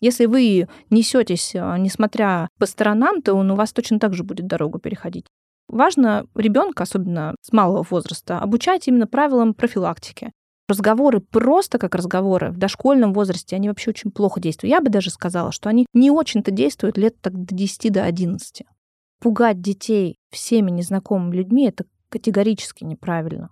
Если вы несетесь, а, несмотря по сторонам, то он у вас точно так же будет дорогу переходить. Важно ребенка, особенно с малого возраста, обучать именно правилам профилактики. Разговоры просто как разговоры в дошкольном возрасте, они вообще очень плохо действуют. Я бы даже сказала, что они не очень-то действуют лет так до 10 до 11. Пугать детей всеми незнакомыми людьми — это категорически неправильно.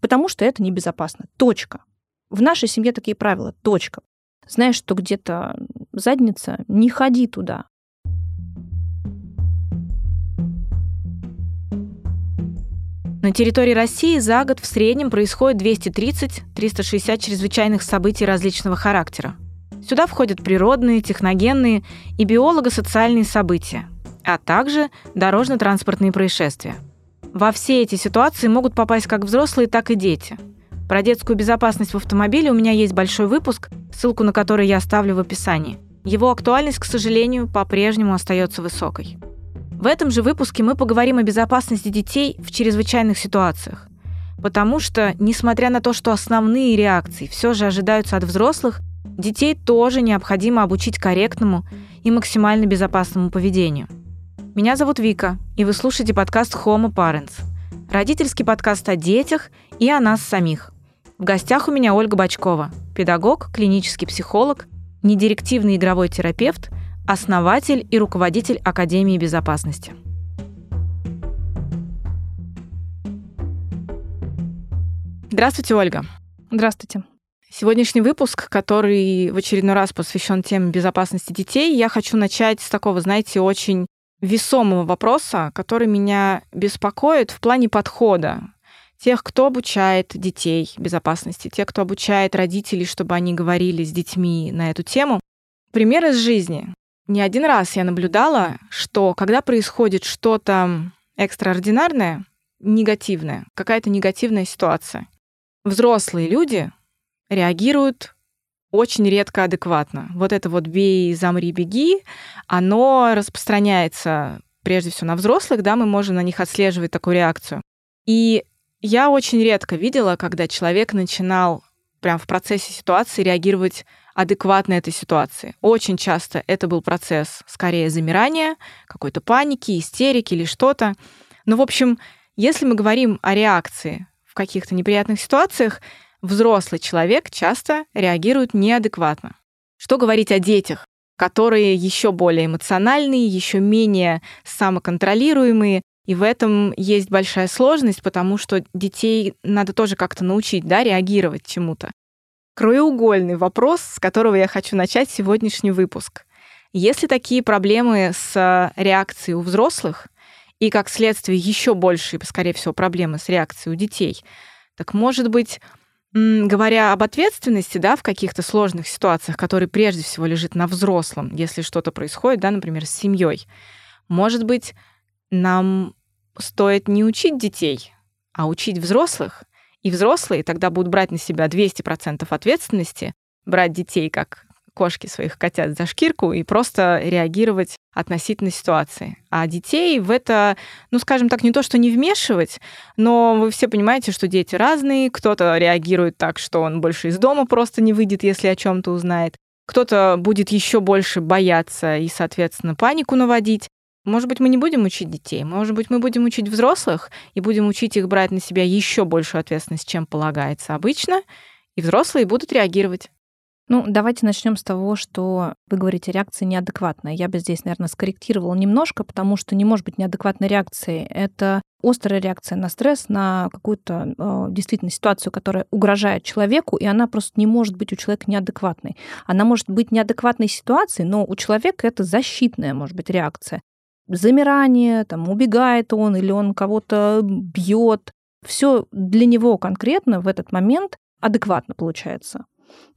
Потому что это небезопасно. Точка. В нашей семье такие правила. Точка. Знаешь, что где-то задница, не ходи туда. На территории России за год в среднем происходит 230-360 чрезвычайных событий различного характера. Сюда входят природные, техногенные и биолого-социальные события, а также дорожно-транспортные происшествия. Во все эти ситуации могут попасть как взрослые, так и дети – про детскую безопасность в автомобиле у меня есть большой выпуск, ссылку на который я оставлю в описании. Его актуальность, к сожалению, по-прежнему остается высокой. В этом же выпуске мы поговорим о безопасности детей в чрезвычайных ситуациях. Потому что, несмотря на то, что основные реакции все же ожидаются от взрослых, детей тоже необходимо обучить корректному и максимально безопасному поведению. Меня зовут Вика, и вы слушаете подкаст Homo Parents. Родительский подкаст о детях и о нас самих. В гостях у меня Ольга Бачкова, педагог, клинический психолог, недирективный игровой терапевт, основатель и руководитель Академии безопасности. Здравствуйте, Ольга. Здравствуйте. Сегодняшний выпуск, который в очередной раз посвящен теме безопасности детей, я хочу начать с такого, знаете, очень весомого вопроса, который меня беспокоит в плане подхода тех, кто обучает детей безопасности, тех, кто обучает родителей, чтобы они говорили с детьми на эту тему. Пример из жизни. Не один раз я наблюдала, что когда происходит что-то экстраординарное, негативное, какая-то негативная ситуация, взрослые люди реагируют очень редко адекватно. Вот это вот «бей, замри, беги», оно распространяется прежде всего на взрослых, да, мы можем на них отслеживать такую реакцию. И я очень редко видела, когда человек начинал прям в процессе ситуации реагировать адекватно этой ситуации. Очень часто это был процесс скорее замирания, какой-то паники, истерики или что-то. Но, в общем, если мы говорим о реакции в каких-то неприятных ситуациях, взрослый человек часто реагирует неадекватно. Что говорить о детях, которые еще более эмоциональные, еще менее самоконтролируемые, и в этом есть большая сложность, потому что детей надо тоже как-то научить, да, реагировать чему-то. Краеугольный вопрос, с которого я хочу начать сегодняшний выпуск. Если такие проблемы с реакцией у взрослых и, как следствие, еще большие, скорее всего, проблемы с реакцией у детей, так, может быть, говоря об ответственности, да, в каких-то сложных ситуациях, которые прежде всего лежит на взрослом, если что-то происходит, да, например, с семьей, может быть, нам стоит не учить детей, а учить взрослых. И взрослые тогда будут брать на себя 200% ответственности, брать детей как кошки своих котят за шкирку и просто реагировать относительно ситуации. А детей в это, ну, скажем так, не то, что не вмешивать, но вы все понимаете, что дети разные. Кто-то реагирует так, что он больше из дома просто не выйдет, если о чем-то узнает. Кто-то будет еще больше бояться и, соответственно, панику наводить. Может быть, мы не будем учить детей, может быть, мы будем учить взрослых и будем учить их брать на себя еще большую ответственность, чем полагается обычно, и взрослые будут реагировать. Ну, давайте начнем с того, что вы говорите, реакция неадекватная. Я бы здесь, наверное, скорректировала немножко, потому что не может быть неадекватной реакции. Это острая реакция на стресс, на какую-то э, действительно ситуацию, которая угрожает человеку, и она просто не может быть у человека неадекватной. Она может быть неадекватной ситуацией, но у человека это защитная, может быть, реакция замирание, там, убегает он или он кого-то бьет. Все для него конкретно в этот момент адекватно получается.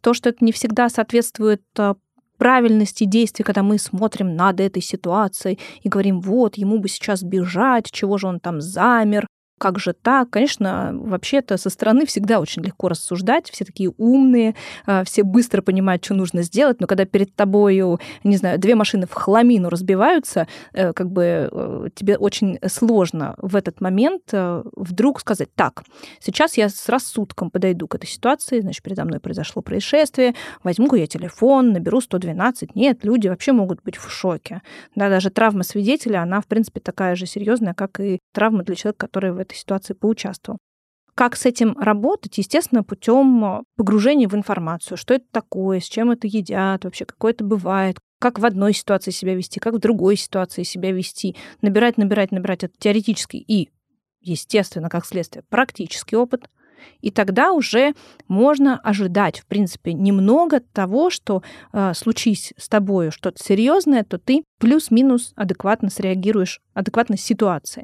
То, что это не всегда соответствует а, правильности действий, когда мы смотрим над этой ситуацией и говорим, вот, ему бы сейчас бежать, чего же он там замер, как же так? Конечно, вообще-то со стороны всегда очень легко рассуждать, все такие умные, а, все быстро понимают, что нужно сделать, но когда перед тобою, не знаю, две машины в хламину разбиваются, э, как бы э, тебе очень сложно в этот момент э, вдруг сказать, так, сейчас я с рассудком подойду к этой ситуации, значит, передо мной произошло происшествие, возьму я телефон, наберу 112. Нет, люди вообще могут быть в шоке. Да, даже травма свидетеля, она, в принципе, такая же серьезная, как и травма для человека, который в этой ситуации поучаствовал. Как с этим работать? Естественно, путем э, погружения в информацию. Что это такое, с чем это едят, вообще какое это бывает, как в одной ситуации себя вести, как в другой ситуации себя вести. Набирать, набирать, набирать. Это теоретический и, естественно, как следствие, практический опыт. И тогда уже можно ожидать, в принципе, немного того, что э, случись с тобой что-то серьезное, то ты плюс-минус адекватно среагируешь, адекватно ситуации.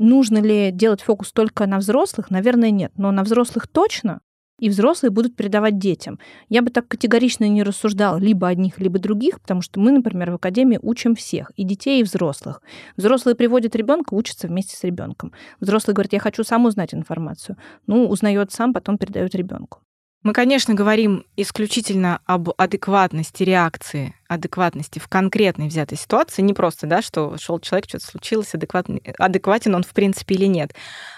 Нужно ли делать фокус только на взрослых? Наверное, нет. Но на взрослых точно, и взрослые будут передавать детям. Я бы так категорично не рассуждала либо одних, либо других, потому что мы, например, в академии учим всех, и детей, и взрослых. Взрослые приводят ребенка, учатся вместе с ребенком. Взрослый говорит, я хочу сам узнать информацию. Ну, узнает сам, потом передает ребенку. Мы, конечно, говорим исключительно об адекватности реакции, адекватности в конкретной взятой ситуации. Не просто, да, что шел человек, что-то случилось, адекватный, адекватен он в принципе или нет.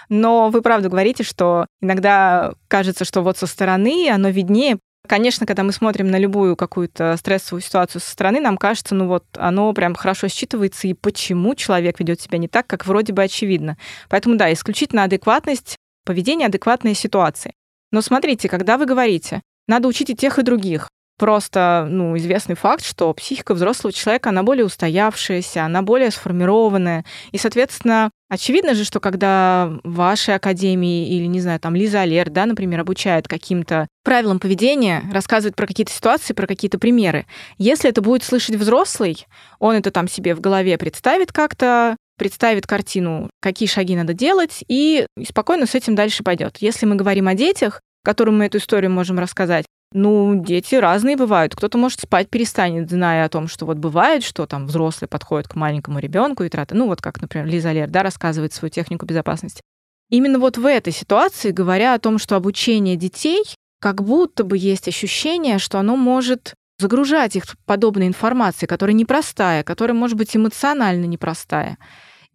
Но вы правда говорите, что иногда кажется, что вот со стороны оно виднее, Конечно, когда мы смотрим на любую какую-то стрессовую ситуацию со стороны, нам кажется, ну вот оно прям хорошо считывается, и почему человек ведет себя не так, как вроде бы очевидно. Поэтому да, исключительно адекватность поведения, адекватные ситуации. Но смотрите, когда вы говорите, надо учить и тех, и других, просто ну, известный факт, что психика взрослого человека, она более устоявшаяся, она более сформированная. И, соответственно, очевидно же, что когда в вашей академии или, не знаю, там Лиза Алер, да, например, обучает каким-то правилам поведения, рассказывает про какие-то ситуации, про какие-то примеры, если это будет слышать взрослый, он это там себе в голове представит как-то, представит картину, какие шаги надо делать, и спокойно с этим дальше пойдет. Если мы говорим о детях, которым мы эту историю можем рассказать, ну, дети разные бывают. Кто-то, может, спать перестанет, зная о том, что вот бывает, что там взрослый подходит к маленькому ребенку и трата. Ну, вот как, например, Лиза Лер, да, рассказывает свою технику безопасности. Именно вот в этой ситуации, говоря о том, что обучение детей, как будто бы есть ощущение, что оно может загружать их подобной информацией, которая непростая, которая может быть эмоционально непростая.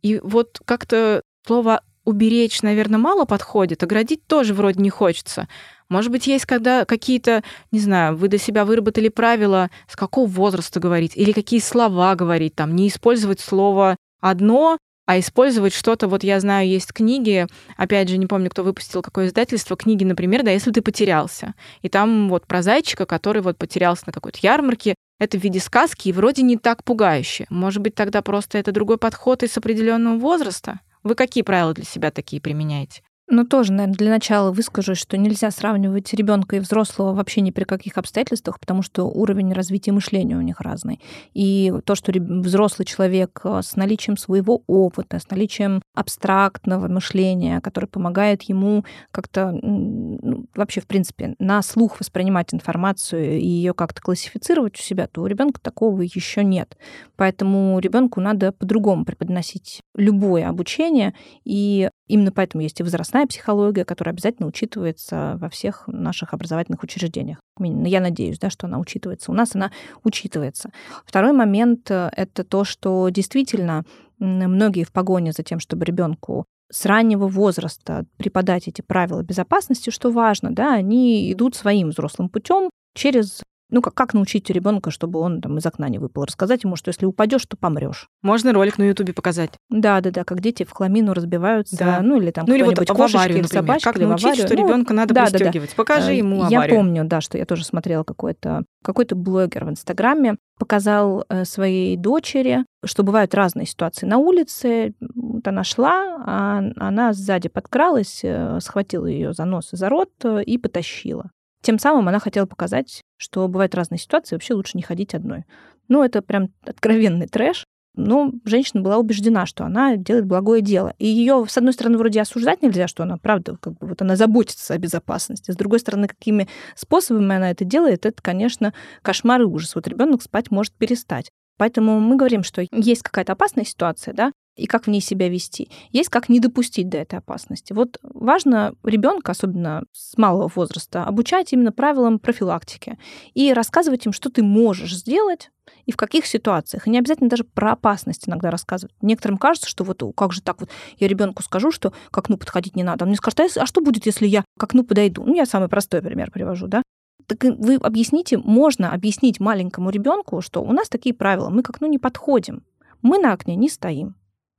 И вот как-то слово уберечь, наверное, мало подходит, оградить тоже вроде не хочется. Может быть, есть когда какие-то, не знаю, вы для себя выработали правила, с какого возраста говорить, или какие слова говорить, там, не использовать слово одно, а использовать что-то, вот я знаю, есть книги, опять же, не помню, кто выпустил какое издательство, книги, например, да, если ты потерялся. И там вот про зайчика, который вот потерялся на какой-то ярмарке, это в виде сказки и вроде не так пугающе. Может быть, тогда просто это другой подход из определенного возраста? Вы какие правила для себя такие применяете? Ну, тоже, наверное, для начала выскажу, что нельзя сравнивать ребенка и взрослого вообще ни при каких обстоятельствах, потому что уровень развития мышления у них разный. И то, что взрослый человек э, с наличием своего опыта, с наличием абстрактного мышления, который помогает ему как-то ну, вообще, в принципе, на слух воспринимать информацию и ее как-то классифицировать у себя, то у ребенка такого еще нет. Поэтому ребенку надо по-другому преподносить любое обучение, и именно поэтому есть и возрастная психология, которая обязательно учитывается во всех наших образовательных учреждениях. Я надеюсь, да, что она учитывается. У нас она учитывается. Второй момент э, — это то, что действительно многие в погоне за тем, чтобы ребенку с раннего возраста преподать эти правила безопасности, что важно, да, они идут своим взрослым путем через ну, как, как научить ребенка, чтобы он там из окна не выпал? Рассказать ему, что если упадешь, то помрешь. Можно ролик на Ютубе показать. Да, да, да, как дети в хламину разбиваются, да. ну или там ну, или вот в аварию, или собачка, как или научить, аварию. что ну, ребенка надо да, пристегивать. Да, да. Покажи э, ему аварию. Я помню, да, что я тоже смотрела какой-то какой-то блогер в Инстаграме показал э, своей дочери, что бывают разные ситуации на улице. Вот она шла, а она сзади подкралась, э, схватила ее за нос и за рот и потащила. Тем самым она хотела показать, что бывают разные ситуации, вообще лучше не ходить одной. Ну, это прям откровенный трэш. Но женщина была убеждена, что она делает благое дело. И ее, с одной стороны, вроде осуждать нельзя, что она, правда, как бы вот она заботится о безопасности. С другой стороны, какими способами она это делает, это, конечно, кошмар и ужас. Вот ребенок спать может перестать. Поэтому мы говорим, что есть какая-то опасная ситуация, да, и как в ней себя вести. Есть как не допустить до этой опасности. Вот важно ребенка, особенно с малого возраста, обучать именно правилам профилактики и рассказывать им, что ты можешь сделать и в каких ситуациях. И не обязательно даже про опасность иногда рассказывать. Некоторым кажется, что вот как же так вот, я ребенку скажу, что к окну подходить не надо. Он мне скажет, а, а что будет, если я к окну подойду? Ну, я самый простой пример привожу, да. Так вы объясните, можно объяснить маленькому ребенку, что у нас такие правила, мы к окну не подходим, мы на окне не стоим,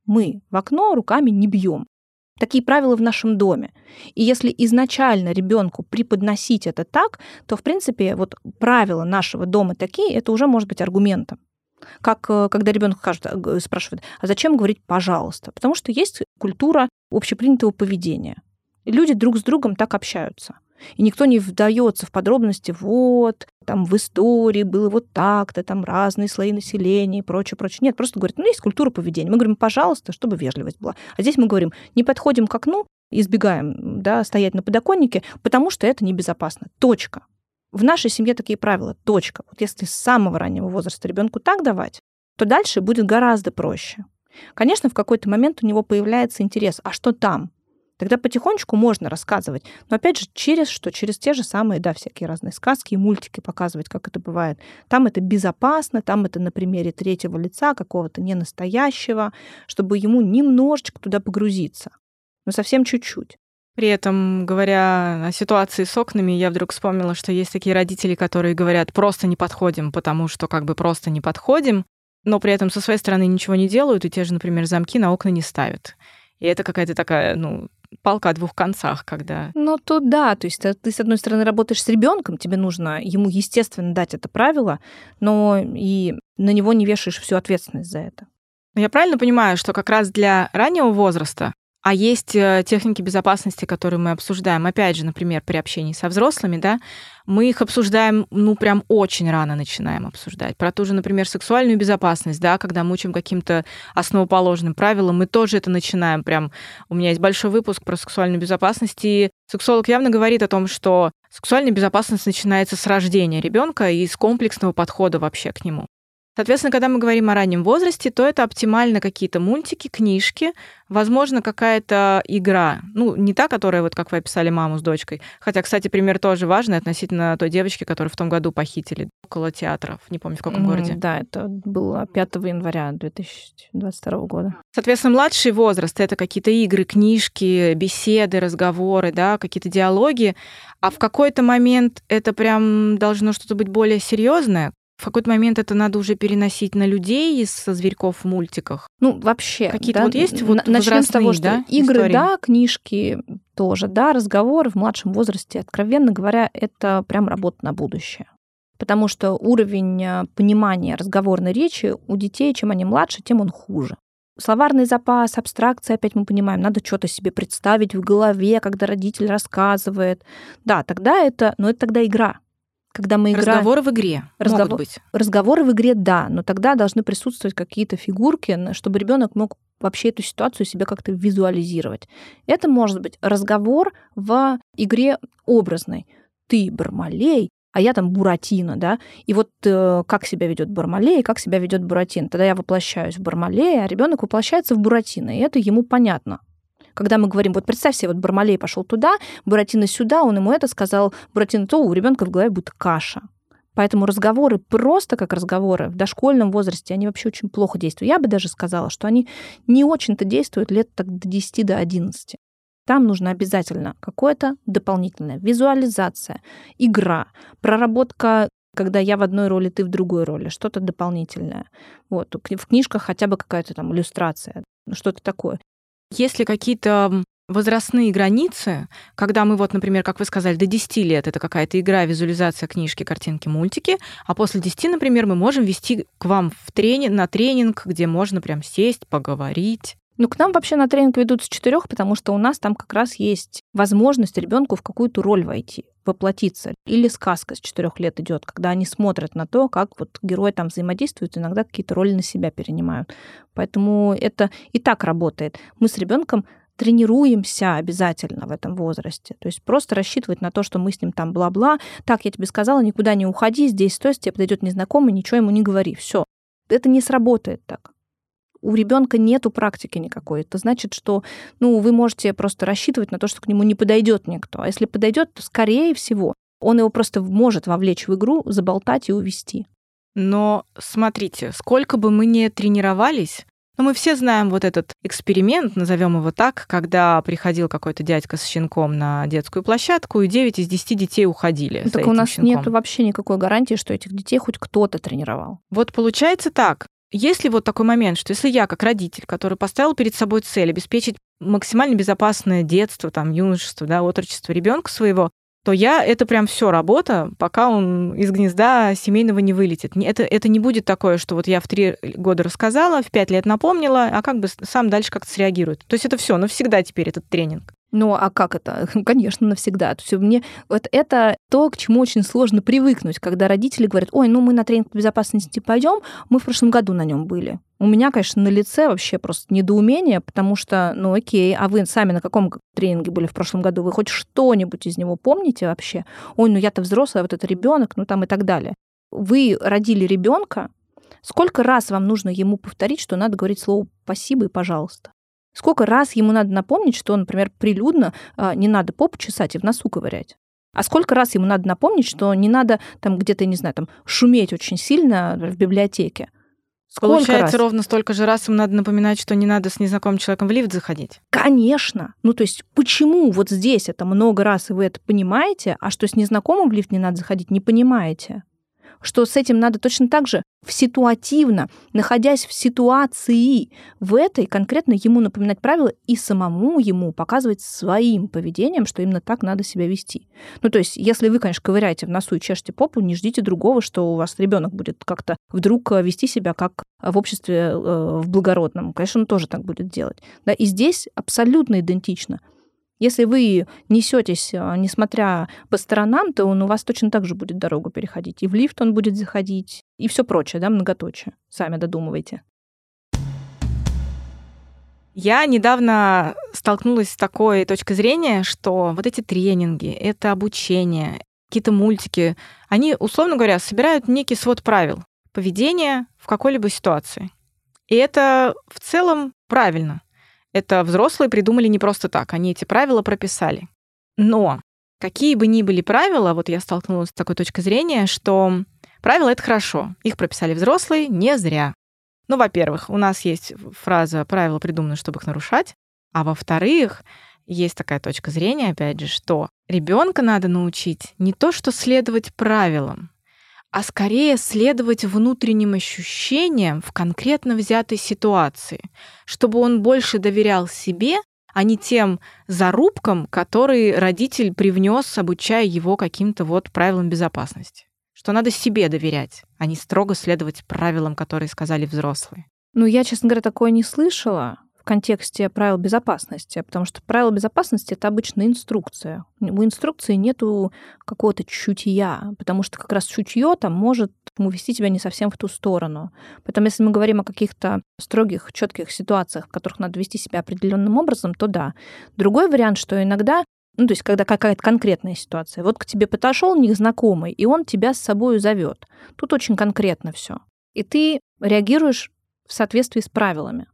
мы в окно руками не бьем. Такие правила в нашем доме. И если изначально ребенку преподносить это так, то, в принципе, вот правила нашего дома такие, это уже может быть аргументом. Как э, когда ребенок э, спрашивает, а зачем говорить пожалуйста? Потому что есть культура общепринятого поведения. Люди друг с другом так общаются. И никто не вдается в подробности, вот, там в истории было вот так-то, там разные слои населения и прочее, прочее. Нет, просто говорят, ну, есть культура поведения. Мы говорим, пожалуйста, чтобы вежливость была. А здесь мы говорим, не подходим к окну, избегаем, да, стоять на подоконнике, потому что это небезопасно. Точка. В нашей семье такие правила. Точка. Вот если с самого раннего возраста ребенку так давать, то дальше будет гораздо проще. Конечно, в какой-то момент у него появляется интерес, а что там? Тогда потихонечку можно рассказывать. Но опять же, через что? Через те же самые, да, всякие разные сказки и мультики показывать, как это бывает. Там это безопасно, там это на примере третьего лица, какого-то ненастоящего, чтобы ему немножечко туда погрузиться. Но совсем чуть-чуть. При этом, говоря о ситуации с окнами, я вдруг вспомнила, что есть такие родители, которые говорят, просто не подходим, потому что как бы просто не подходим, но при этом со своей стороны ничего не делают, и те же, например, замки на окна не ставят. И это какая-то такая, ну, палка о двух концах, когда... Ну, то да, то есть ты, с одной стороны, работаешь с ребенком, тебе нужно ему, естественно, дать это правило, но и на него не вешаешь всю ответственность за это. Я правильно понимаю, что как раз для раннего возраста а есть э, техники безопасности, которые мы обсуждаем, опять же, например, при общении со взрослыми, да, мы их обсуждаем, ну, прям очень рано начинаем обсуждать. Про ту же, например, сексуальную безопасность, да, когда мы учим каким-то основоположным правилам, мы тоже это начинаем прям... У меня есть большой выпуск про сексуальную безопасность, и сексолог явно говорит о том, что сексуальная безопасность начинается с рождения ребенка и с комплексного подхода вообще к нему. Соответственно, когда мы говорим о раннем возрасте, то это оптимально какие-то мультики, книжки, возможно, какая-то игра. Ну, не та, которая, вот как вы описали, маму с дочкой. Хотя, кстати, пример тоже важный относительно той девочки, которую в том году похитили около театров. Не помню, в каком mm, городе. Да, это было 5 января 2022 года. Соответственно, младший возраст — это какие-то игры, книжки, беседы, разговоры, да, какие-то диалоги. А в какой-то момент это прям должно что-то быть более серьезное, в какой-то момент это надо уже переносить на людей из зверьков в мультиках. Ну, вообще. Какие-то да, вот есть вот Начнем с того, что да, игры, истории? да, книжки тоже, да, разговоры в младшем возрасте, откровенно говоря, это прям работа на будущее. Потому что уровень э, понимания разговорной речи у детей, чем они младше, тем он хуже. Словарный запас, абстракция, опять мы понимаем, надо что-то себе представить в голове, когда родитель рассказывает. Да, тогда это, но это тогда игра когда мы играем... Разговоры в игре Разговор... могут быть. Разговоры в игре, да, но тогда должны присутствовать какие-то фигурки, чтобы ребенок мог вообще эту ситуацию себе как-то визуализировать. Это может быть разговор в игре образной. Ты Бармалей, а я там Буратино, да, и вот э, как себя ведет Бармалей, как себя ведет Буратино. Тогда я воплощаюсь в Бармалея, а ребенок воплощается в Буратино, и это ему понятно. Когда мы говорим, вот представь себе, вот Бармалей пошел туда, Буратино сюда, он ему это сказал, Буратино то, у ребенка в голове будет каша. Поэтому разговоры просто как разговоры в дошкольном возрасте, они вообще очень плохо действуют. Я бы даже сказала, что они не очень-то действуют лет так до 10 до 11. Там нужно обязательно какое-то дополнительная визуализация, игра, проработка когда я в одной роли, ты в другой роли, что-то дополнительное. Вот. В книжках хотя бы какая-то там иллюстрация, что-то такое. Есть ли какие-то возрастные границы, когда мы вот, например, как вы сказали, до 10 лет это какая-то игра, визуализация книжки, картинки, мультики, а после 10, например, мы можем вести к вам в тренинг, на тренинг, где можно прям сесть, поговорить. Ну, к нам вообще на тренинг ведут с четырех, потому что у нас там как раз есть возможность ребенку в какую-то роль войти, воплотиться. Или сказка с четырех лет идет, когда они смотрят на то, как вот герой там взаимодействует, иногда какие-то роли на себя перенимают. Поэтому это и так работает. Мы с ребенком тренируемся обязательно в этом возрасте. То есть просто рассчитывать на то, что мы с ним там бла-бла. Так, я тебе сказала, никуда не уходи, здесь стой, тебе подойдет незнакомый, ничего ему не говори. Все. Это не сработает так у ребенка нету практики никакой. Это значит, что ну, вы можете просто рассчитывать на то, что к нему не подойдет никто. А если подойдет, то, скорее всего, он его просто может вовлечь в игру, заболтать и увести. Но смотрите, сколько бы мы ни тренировались, но мы все знаем вот этот эксперимент, назовем его так, когда приходил какой-то дядька с щенком на детскую площадку, и 9 из 10 детей уходили. Ну, так у нас нет вообще никакой гарантии, что этих детей хоть кто-то тренировал. Вот получается так. Есть ли вот такой момент, что если я, как родитель, который поставил перед собой цель обеспечить максимально безопасное детство, там, юношество, да, отрочество ребенка своего, то я это прям все работа, пока он из гнезда семейного не вылетит. Это, это не будет такое, что вот я в три года рассказала, в пять лет напомнила, а как бы сам дальше как-то среагирует. То есть это все навсегда теперь этот тренинг. Ну, а как это? Конечно, навсегда. Все мне вот это то, к чему очень сложно привыкнуть, когда родители говорят: "Ой, ну мы на тренинг по безопасности пойдем, мы в прошлом году на нем были". У меня, конечно, на лице вообще просто недоумение, потому что, ну окей, а вы сами на каком тренинге были в прошлом году? Вы хоть что-нибудь из него помните вообще? Ой, ну я-то взрослая, вот это ребенок, ну там и так далее. Вы родили ребенка, сколько раз вам нужно ему повторить, что надо говорить слово спасибо и пожалуйста? Сколько раз ему надо напомнить, что, например, прилюдно а, не надо попу чесать и в носу ковырять? А сколько раз ему надо напомнить, что не надо там где-то, не знаю, там шуметь очень сильно в библиотеке? Сколько Получается, раз? ровно столько же раз ему надо напоминать, что не надо с незнакомым человеком в лифт заходить. Конечно. Ну, то есть, почему вот здесь это много раз, и вы это понимаете, а что с незнакомым в лифт не надо заходить, не понимаете? Что с этим надо точно так же ситуативно, находясь в ситуации, в этой конкретно ему напоминать правила и самому ему показывать своим поведением, что именно так надо себя вести. Ну, то есть, если вы, конечно, ковыряете в носу и чешете попу, не ждите другого, что у вас ребенок будет как-то вдруг э, вести себя как в обществе э, в благородном. Конечно, он тоже так будет делать. Да, и здесь абсолютно идентично. Если вы несетесь, а, несмотря по сторонам, то он у вас точно так же будет дорогу переходить. И в лифт он будет заходить, и все прочее, да, многоточие. Сами додумывайте. Я недавно столкнулась с такой точкой зрения, что вот эти тренинги, это обучение, какие-то мультики, они, условно говоря, собирают некий свод правил поведения в какой-либо ситуации. И это в целом правильно. Это взрослые придумали не просто так, они эти правила прописали. Но какие бы ни были правила, вот я столкнулась с такой точкой зрения, что правила — это хорошо. Их прописали взрослые не зря. Ну, во-первых, у нас есть фраза «правила придуманы, чтобы их нарушать», а во-вторых, есть такая точка зрения, опять же, что ребенка надо научить не то, что следовать правилам, а скорее следовать внутренним ощущениям в конкретно взятой ситуации, чтобы он больше доверял себе, а не тем зарубкам, которые родитель привнес, обучая его каким-то вот правилам безопасности. Что надо себе доверять, а не строго следовать правилам, которые сказали взрослые. Ну, я, честно говоря, такое не слышала в контексте правил безопасности, потому что правила безопасности это обычно инструкция. У инструкции нету какого-то чутья, потому что как раз чутье там может увести тебя не совсем в ту сторону. Поэтому, если мы говорим о каких-то строгих, четких ситуациях, в которых надо вести себя определенным образом, то да. Другой вариант, что иногда ну, то есть, когда какая-то конкретная ситуация. Вот к тебе подошел незнакомый, и он тебя с собой зовет. Тут очень конкретно все. И ты реагируешь в соответствии с правилами.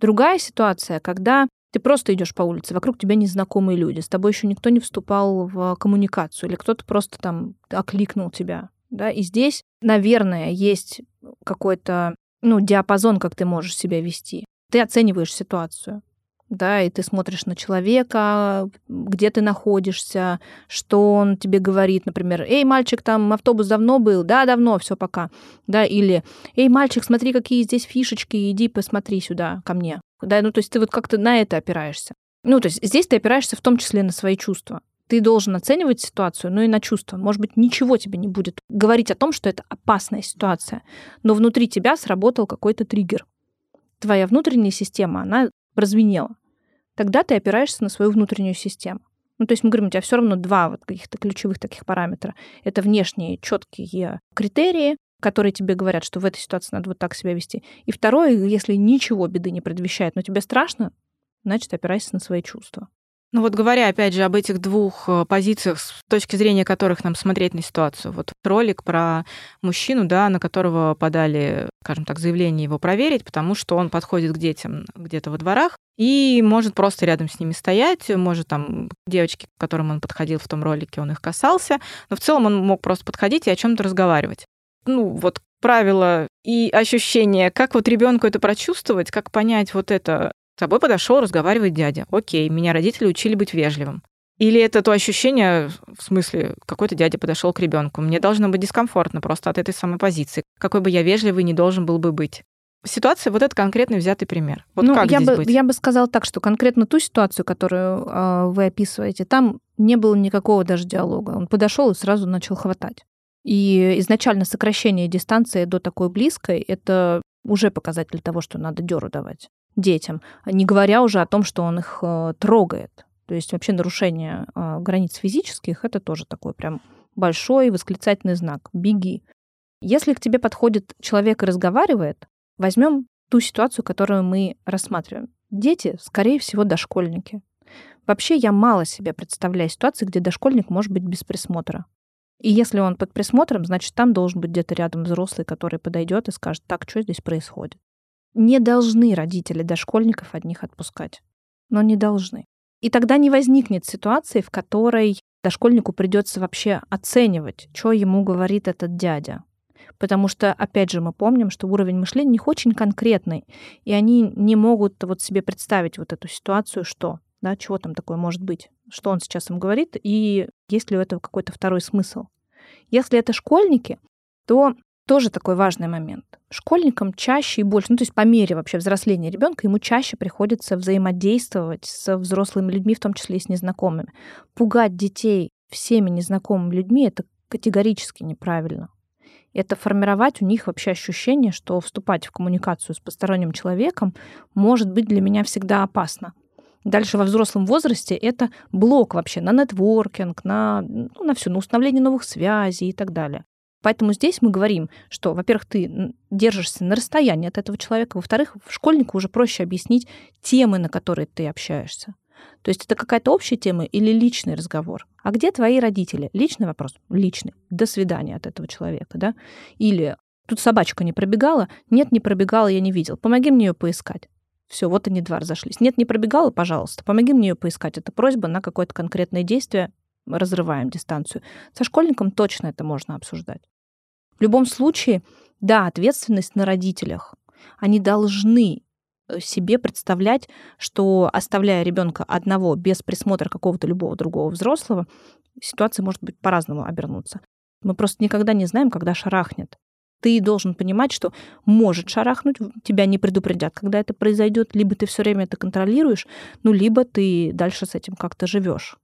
Другая ситуация, когда ты просто идешь по улице, вокруг тебя незнакомые люди, с тобой еще никто не вступал в коммуникацию, или кто-то просто там окликнул тебя. Да? И здесь, наверное, есть какой-то ну, диапазон, как ты можешь себя вести. Ты оцениваешь ситуацию да, и ты смотришь на человека, где ты находишься, что он тебе говорит, например, «Эй, мальчик, там автобус давно был?» «Да, давно, все пока». Да, или «Эй, мальчик, смотри, какие здесь фишечки, иди посмотри сюда, ко мне». Да, ну, то есть ты вот как-то на это опираешься. Ну, то есть здесь ты опираешься в том числе на свои чувства. Ты должен оценивать ситуацию, но и на чувства. Может быть, ничего тебе не будет говорить о том, что это опасная ситуация, но внутри тебя сработал какой-то триггер. Твоя внутренняя система, она прозвенело, тогда ты опираешься на свою внутреннюю систему. Ну, то есть мы говорим, у тебя все равно два вот каких-то ключевых таких параметра. Это внешние четкие критерии, которые тебе говорят, что в этой ситуации надо вот так себя вести. И второе, если ничего беды не предвещает, но тебе страшно, значит, опирайся на свои чувства. Ну вот говоря, опять же, об этих двух э, позициях, с точки зрения которых нам смотреть на ситуацию. Вот ролик про мужчину, да, на которого подали, скажем так, заявление его проверить, потому что он подходит к детям где-то во дворах и может просто рядом с ними стоять, может там девочки, к которым он подходил в том ролике, он их касался, но в целом он мог просто подходить и о чем то разговаривать. Ну, вот правила и ощущения, как вот ребенку это прочувствовать, как понять вот это с тобой подошел, разговаривает дядя. Окей, меня родители учили быть вежливым. Или это то ощущение, в смысле, какой-то дядя подошел к ребенку. Мне должно быть дискомфортно просто от этой самой позиции. Какой бы я вежливый не должен был бы быть. Ситуация, вот это конкретный взятый пример. Вот ну, как я здесь бы, быть? Я бы сказала так, что конкретно ту ситуацию, которую э, вы описываете, там не было никакого даже диалога. Он подошел и сразу начал хватать. И изначально сокращение дистанции до такой близкой — это уже показатель того, что надо дёру давать детям, не говоря уже о том, что он их э, трогает. То есть вообще нарушение э, границ физических это тоже такой прям большой восклицательный знак. Беги. Если к тебе подходит человек и разговаривает, возьмем ту ситуацию, которую мы рассматриваем. Дети, скорее всего, дошкольники. Вообще я мало себе представляю ситуации, где дошкольник может быть без присмотра. И если он под присмотром, значит, там должен быть где-то рядом взрослый, который подойдет и скажет, так, что здесь происходит. Не должны родители дошкольников одних отпускать. Но не должны. И тогда не возникнет ситуации, в которой дошкольнику придется вообще оценивать, что ему говорит этот дядя. Потому что, опять же, мы помним, что уровень мышления у них очень конкретный, и они не могут вот себе представить вот эту ситуацию, что, да, чего там такое может быть, что он сейчас им говорит, и есть ли у этого какой-то второй смысл. Если это школьники, то тоже такой важный момент. Школьникам чаще и больше, ну то есть по мере вообще взросления ребенка, ему чаще приходится взаимодействовать с взрослыми людьми, в том числе и с незнакомыми. Пугать детей всеми незнакомыми людьми это категорически неправильно. Это формировать у них вообще ощущение, что вступать в коммуникацию с посторонним человеком может быть для меня всегда опасно. Дальше во взрослом возрасте это блок вообще на нетворкинг, на, ну, на все, на установление новых связей и так далее. Поэтому здесь мы говорим, что, во-первых, ты держишься на расстоянии от этого человека, во-вторых, школьнику уже проще объяснить темы, на которые ты общаешься. То есть это какая-то общая тема или личный разговор. А где твои родители? Личный вопрос? Личный. До свидания от этого человека, да? Или тут собачка не пробегала? Нет, не пробегала, я не видел. Помоги мне ее поискать. Все, вот они два разошлись. Нет, не пробегала, пожалуйста, помоги мне ее поискать. Это просьба на какое-то конкретное действие разрываем дистанцию. Со школьником точно это можно обсуждать. В любом случае, да, ответственность на родителях. Они должны э, себе представлять, что оставляя ребенка одного без присмотра какого-то любого другого взрослого, ситуация может быть по-разному обернуться. Мы просто никогда не знаем, когда шарахнет. Ты должен понимать, что может шарахнуть, тебя не предупредят, когда это произойдет, либо ты все время это контролируешь, ну, либо ты дальше с этим как-то живешь.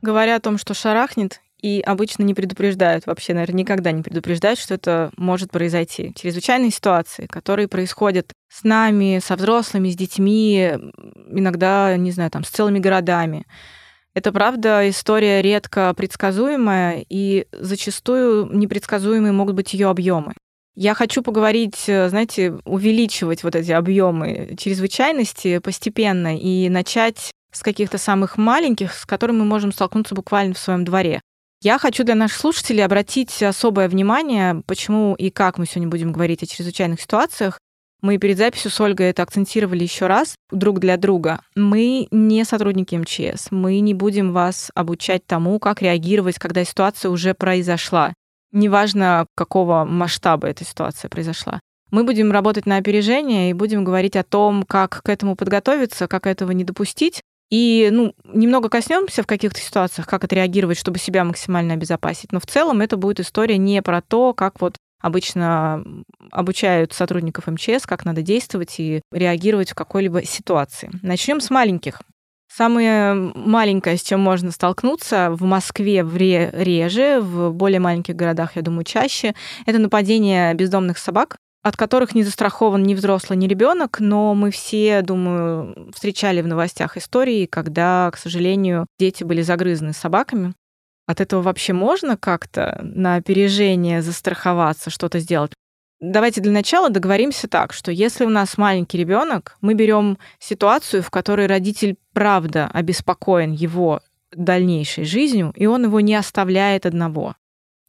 Говоря о том, что шарахнет, и обычно не предупреждают, вообще, наверное, никогда не предупреждают, что это может произойти. Чрезвычайные ситуации, которые происходят с нами, со взрослыми, с детьми, иногда, не знаю, там, с целыми городами. Это, правда, история редко предсказуемая, и зачастую непредсказуемые могут быть ее объемы. Я хочу поговорить, знаете, увеличивать вот эти объемы чрезвычайности постепенно и начать с каких-то самых маленьких, с которыми мы можем столкнуться буквально в своем дворе. Я хочу для наших слушателей обратить особое внимание, почему и как мы сегодня будем говорить о чрезвычайных ситуациях. Мы перед записью с Ольгой это акцентировали еще раз друг для друга. Мы не сотрудники МЧС. Мы не будем вас обучать тому, как реагировать, когда ситуация уже произошла. Неважно, какого масштаба эта ситуация произошла. Мы будем работать на опережение и будем говорить о том, как к этому подготовиться, как этого не допустить, и, ну, немного коснемся в каких-то ситуациях, как отреагировать, чтобы себя максимально обезопасить. Но в целом это будет история не про то, как вот обычно обучают сотрудников МЧС, как надо действовать и реагировать в какой-либо ситуации. Начнем с маленьких. Самое маленькое, с чем можно столкнуться в Москве в реже, в более маленьких городах, я думаю, чаще, это нападение бездомных собак от которых не застрахован ни взрослый, ни ребенок, но мы все, думаю, встречали в новостях истории, когда, к сожалению, дети были загрызены собаками. От этого вообще можно как-то на опережение застраховаться, что-то сделать? Давайте для начала договоримся так, что если у нас маленький ребенок, мы берем ситуацию, в которой родитель правда обеспокоен его дальнейшей жизнью, и он его не оставляет одного.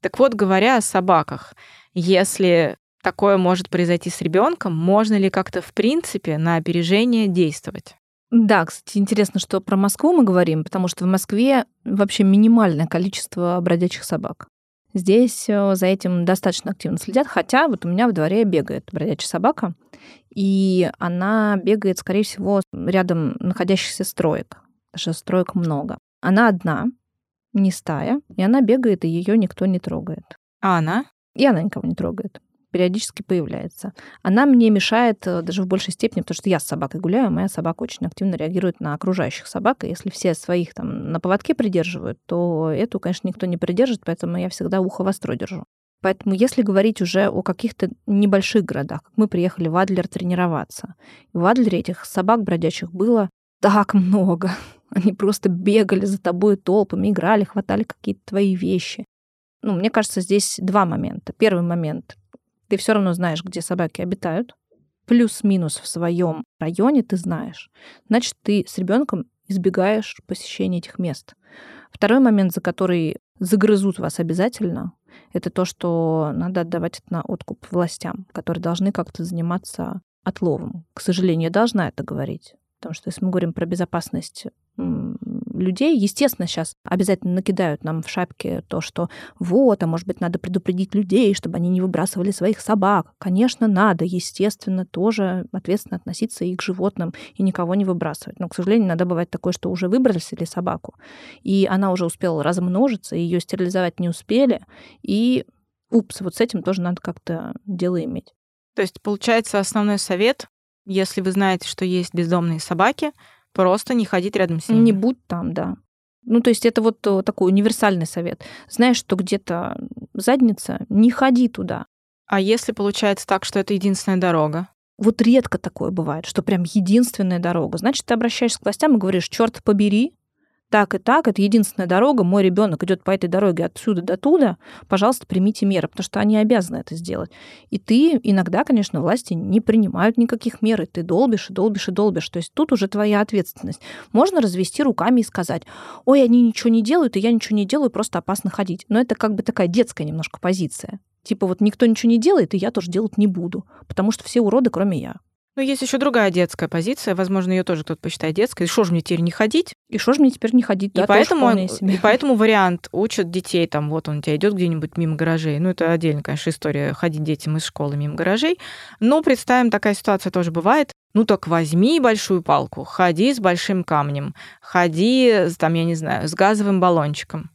Так вот, говоря о собаках, если такое может произойти с ребенком, можно ли как-то в принципе на опережение действовать? Да, кстати, интересно, что про Москву мы говорим, потому что в Москве вообще минимальное количество бродячих собак. Здесь э, за этим достаточно активно следят, хотя вот у меня в дворе бегает бродячая собака, и она бегает, скорее всего, рядом находящихся строек, потому что строек много. Она одна, не стая, и она бегает, и ее никто не трогает. А она? И она никого не трогает периодически появляется. Она мне мешает э, даже в большей степени, потому что я с собакой гуляю, а моя собака очень активно реагирует на окружающих собак, и если все своих там на поводке придерживают, то эту, конечно, никто не придержит, поэтому я всегда ухо востро держу. Поэтому если говорить уже о каких-то небольших городах, как мы приехали в Адлер тренироваться, в Адлере этих собак бродячих было так много. Они просто бегали за тобой толпами, играли, хватали какие-то твои вещи. Ну, мне кажется, здесь два момента. Первый момент ты все равно знаешь, где собаки обитают. Плюс-минус в своем районе ты знаешь. Значит, ты с ребенком избегаешь посещения этих мест. Второй момент, за который загрызут вас обязательно, это то, что надо отдавать это на откуп властям, которые должны как-то заниматься отловом. К сожалению, я должна это говорить. Потому что если мы говорим про безопасность людей, естественно, сейчас обязательно накидают нам в шапки то, что вот, а может быть, надо предупредить людей, чтобы они не выбрасывали своих собак. Конечно, надо, естественно, тоже ответственно относиться и к животным, и никого не выбрасывать. Но, к сожалению, иногда бывает такое, что уже выбросили собаку, и она уже успела размножиться, ее стерилизовать не успели, и упс, вот с этим тоже надо как-то дело иметь. То есть, получается, основной совет если вы знаете, что есть бездомные собаки, просто не ходить рядом с ними. Не будь там, да. Ну, то есть это вот э, такой универсальный совет. Знаешь, что где-то задница, не ходи туда. А если получается так, что это единственная дорога? Вот редко такое бывает, что прям единственная дорога. Значит, ты обращаешься к властям и говоришь, черт побери, так и так, это единственная дорога, мой ребенок идет по этой дороге отсюда до туда, пожалуйста, примите меры, потому что они обязаны это сделать. И ты иногда, конечно, власти не принимают никаких мер, и ты долбишь, и долбишь, и долбишь. То есть тут уже твоя ответственность. Можно развести руками и сказать, ой, они ничего не делают, и я ничего не делаю, просто опасно ходить. Но это как бы такая детская немножко позиция. Типа вот никто ничего не делает, и я тоже делать не буду, потому что все уроды, кроме я. Ну, есть еще другая детская позиция, возможно, ее тоже кто-то посчитает детской. Что же мне теперь не ходить? И что же мне теперь не ходить? И, да, поэтому, и поэтому вариант учат детей, там, вот он у тебя идет где-нибудь мимо гаражей. Ну, это отдельная, конечно, история, ходить детям из школы мимо гаражей. Но представим, такая ситуация тоже бывает. Ну так возьми большую палку, ходи с большим камнем, ходи, там, я не знаю, с газовым баллончиком.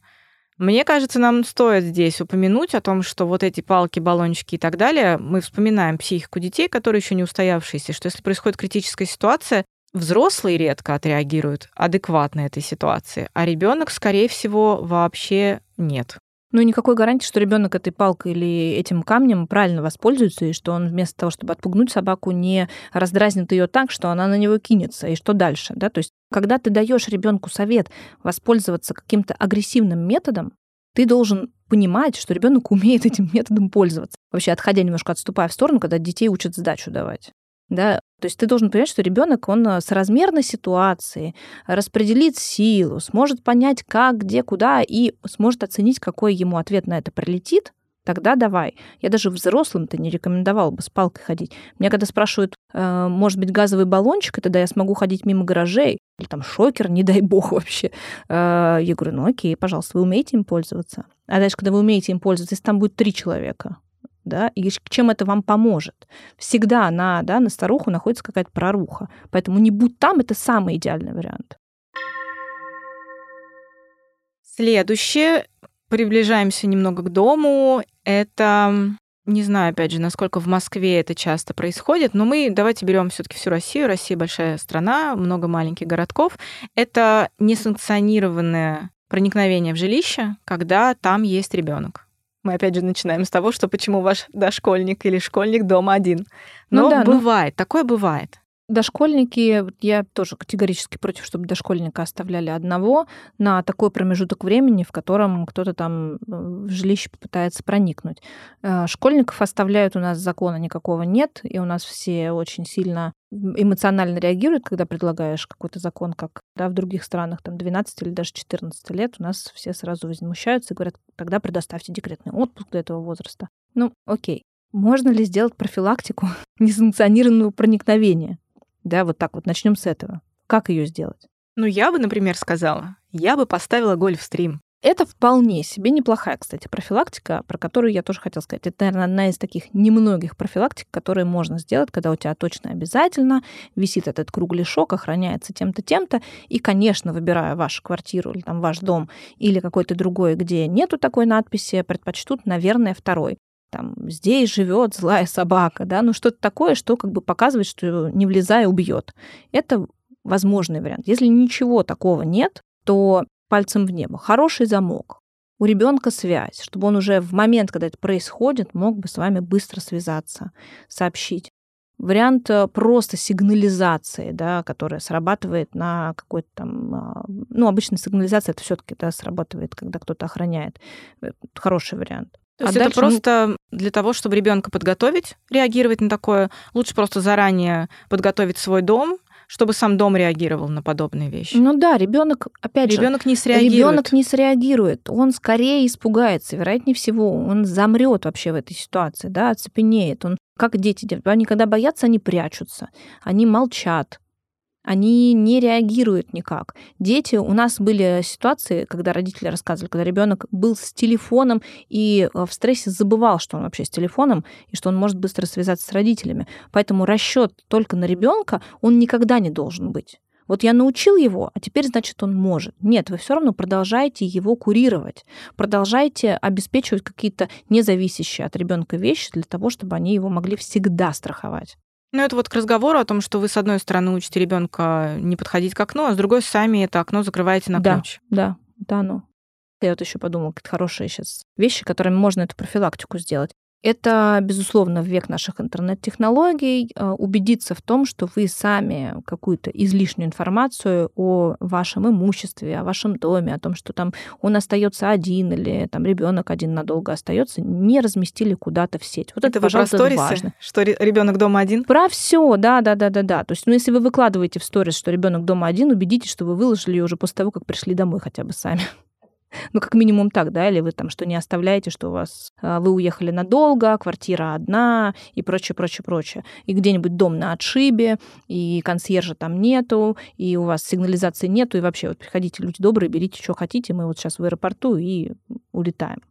Мне кажется, нам стоит здесь упомянуть о том, что вот эти палки, баллончики и так далее, мы вспоминаем психику детей, которые еще не устоявшиеся, что если происходит критическая ситуация, взрослые редко отреагируют адекватно этой ситуации, а ребенок, скорее всего, вообще нет. Ну никакой гарантии, что ребенок этой палкой или этим камнем правильно воспользуется, и что он вместо того, чтобы отпугнуть собаку, не раздразнит ее так, что она на него кинется, и что дальше. Да? То есть, когда ты даешь ребенку совет воспользоваться каким-то агрессивным методом, ты должен понимать, что ребенок умеет этим методом пользоваться. Вообще, отходя немножко, отступая в сторону, когда детей учат сдачу давать. Да, то есть ты должен понять, что ребенок, он э, с размерной ситуации распределит силу, сможет понять, как, где, куда, и сможет оценить, какой ему ответ на это прилетит, тогда давай. Я даже взрослым-то не рекомендовала бы с палкой ходить. Меня когда спрашивают, э, может быть, газовый баллончик, и тогда я смогу ходить мимо гаражей, или там шокер, не дай бог вообще. Э, я говорю, ну окей, пожалуйста, вы умеете им пользоваться? А дальше, когда вы умеете им пользоваться, если там будет три человека, да, и чем это вам поможет. Всегда на, да, на старуху находится какая-то проруха. Поэтому не будь там, это самый идеальный вариант. Следующее, приближаемся немного к дому, это не знаю, опять же, насколько в Москве это часто происходит, но мы давайте берем все-таки всю Россию. Россия большая страна, много маленьких городков. Это несанкционированное проникновение в жилище, когда там есть ребенок. Мы опять же начинаем с того, что почему ваш дошкольник или школьник дома один. Но ну, да, ну бывает, такое бывает. Дошкольники, я тоже категорически против, чтобы дошкольника оставляли одного на такой промежуток времени, в котором кто-то там э, в жилище попытается проникнуть. Э, школьников оставляют, у нас закона никакого нет, и у нас все очень сильно эмоционально реагируют, когда предлагаешь какой-то закон, как да, в других странах, там 12 или даже 14 лет, у нас все сразу возмущаются и говорят, тогда предоставьте декретный отпуск до этого возраста. Ну, окей. Можно ли сделать профилактику несанкционированного проникновения? Да, вот так вот начнем с этого. Как ее сделать? Ну, я бы, например, сказала, я бы поставила гольф-стрим. Это вполне себе неплохая, кстати, профилактика, про которую я тоже хотела сказать. Это, наверное, одна из таких немногих профилактик, которые можно сделать, когда у тебя точно обязательно висит этот кругляшок, охраняется тем-то, тем-то. И, конечно, выбирая вашу квартиру или там ваш дом или какой-то другой, где нету такой надписи, предпочтут, наверное, второй там, здесь живет злая собака, да, ну что-то такое, что как бы показывает, что не влезая убьет. Это возможный вариант. Если ничего такого нет, то пальцем в небо. Хороший замок. У ребенка связь, чтобы он уже в момент, когда это происходит, мог бы с вами быстро связаться, сообщить. Вариант э, просто сигнализации, да, которая срабатывает на какой-то там... А, ну, обычно сигнализация это все таки да, срабатывает, когда кто-то охраняет. Э, хороший вариант. То есть а это дальше, просто для того, чтобы ребенка подготовить, реагировать на такое. Лучше просто заранее подготовить свой дом, чтобы сам дом реагировал на подобные вещи. Ну да, ребенок, опять ребенок же, ребенок не среагирует. Ребенок не среагирует, он скорее испугается, вероятнее всего, он замрет вообще в этой ситуации, да, оцепенеет. Он как дети они когда боятся, они прячутся, они молчат, они не реагируют никак. Дети, у нас были ситуации, когда родители рассказывали, когда ребенок был с телефоном и э, в стрессе забывал, что он вообще с телефоном и что он может быстро связаться с родителями. Поэтому расчет только на ребенка он никогда не должен быть. Вот я научил его, а теперь, значит, он может. Нет, вы все равно продолжаете его курировать, продолжаете обеспечивать какие-то независящие от ребенка вещи для того, чтобы они его могли всегда страховать. Ну, это вот к разговору о том, что вы, с одной стороны, учите ребенка не подходить к окну, а с другой сами это окно закрываете на да, ключ. Да, да, ну. Я вот еще подумала, какие хорошие сейчас вещи, которыми можно эту профилактику сделать. Это, безусловно, век наших интернет-технологий а, убедиться в том, что вы сами какую-то излишнюю информацию о вашем имуществе, о вашем доме, о том, что там он остается один или там ребенок один надолго остается, не разместили куда-то в сеть. Вот это, это пожалуйста, про сторисы, важно. Что ребенок дома один? Про все, да, да, да, да, да. То есть, ну, если вы выкладываете в сторис, что ребенок дома один, убедитесь, что вы выложили ее уже после того, как пришли домой хотя бы сами. Ну, как минимум так, да, или вы там что не оставляете, что у вас а, вы уехали надолго, квартира одна и прочее, прочее, прочее. И где-нибудь дом на отшибе, и консьержа там нету, и у вас сигнализации нету, и вообще вот приходите, люди добрые, берите, что хотите, мы вот сейчас в аэропорту и улетаем.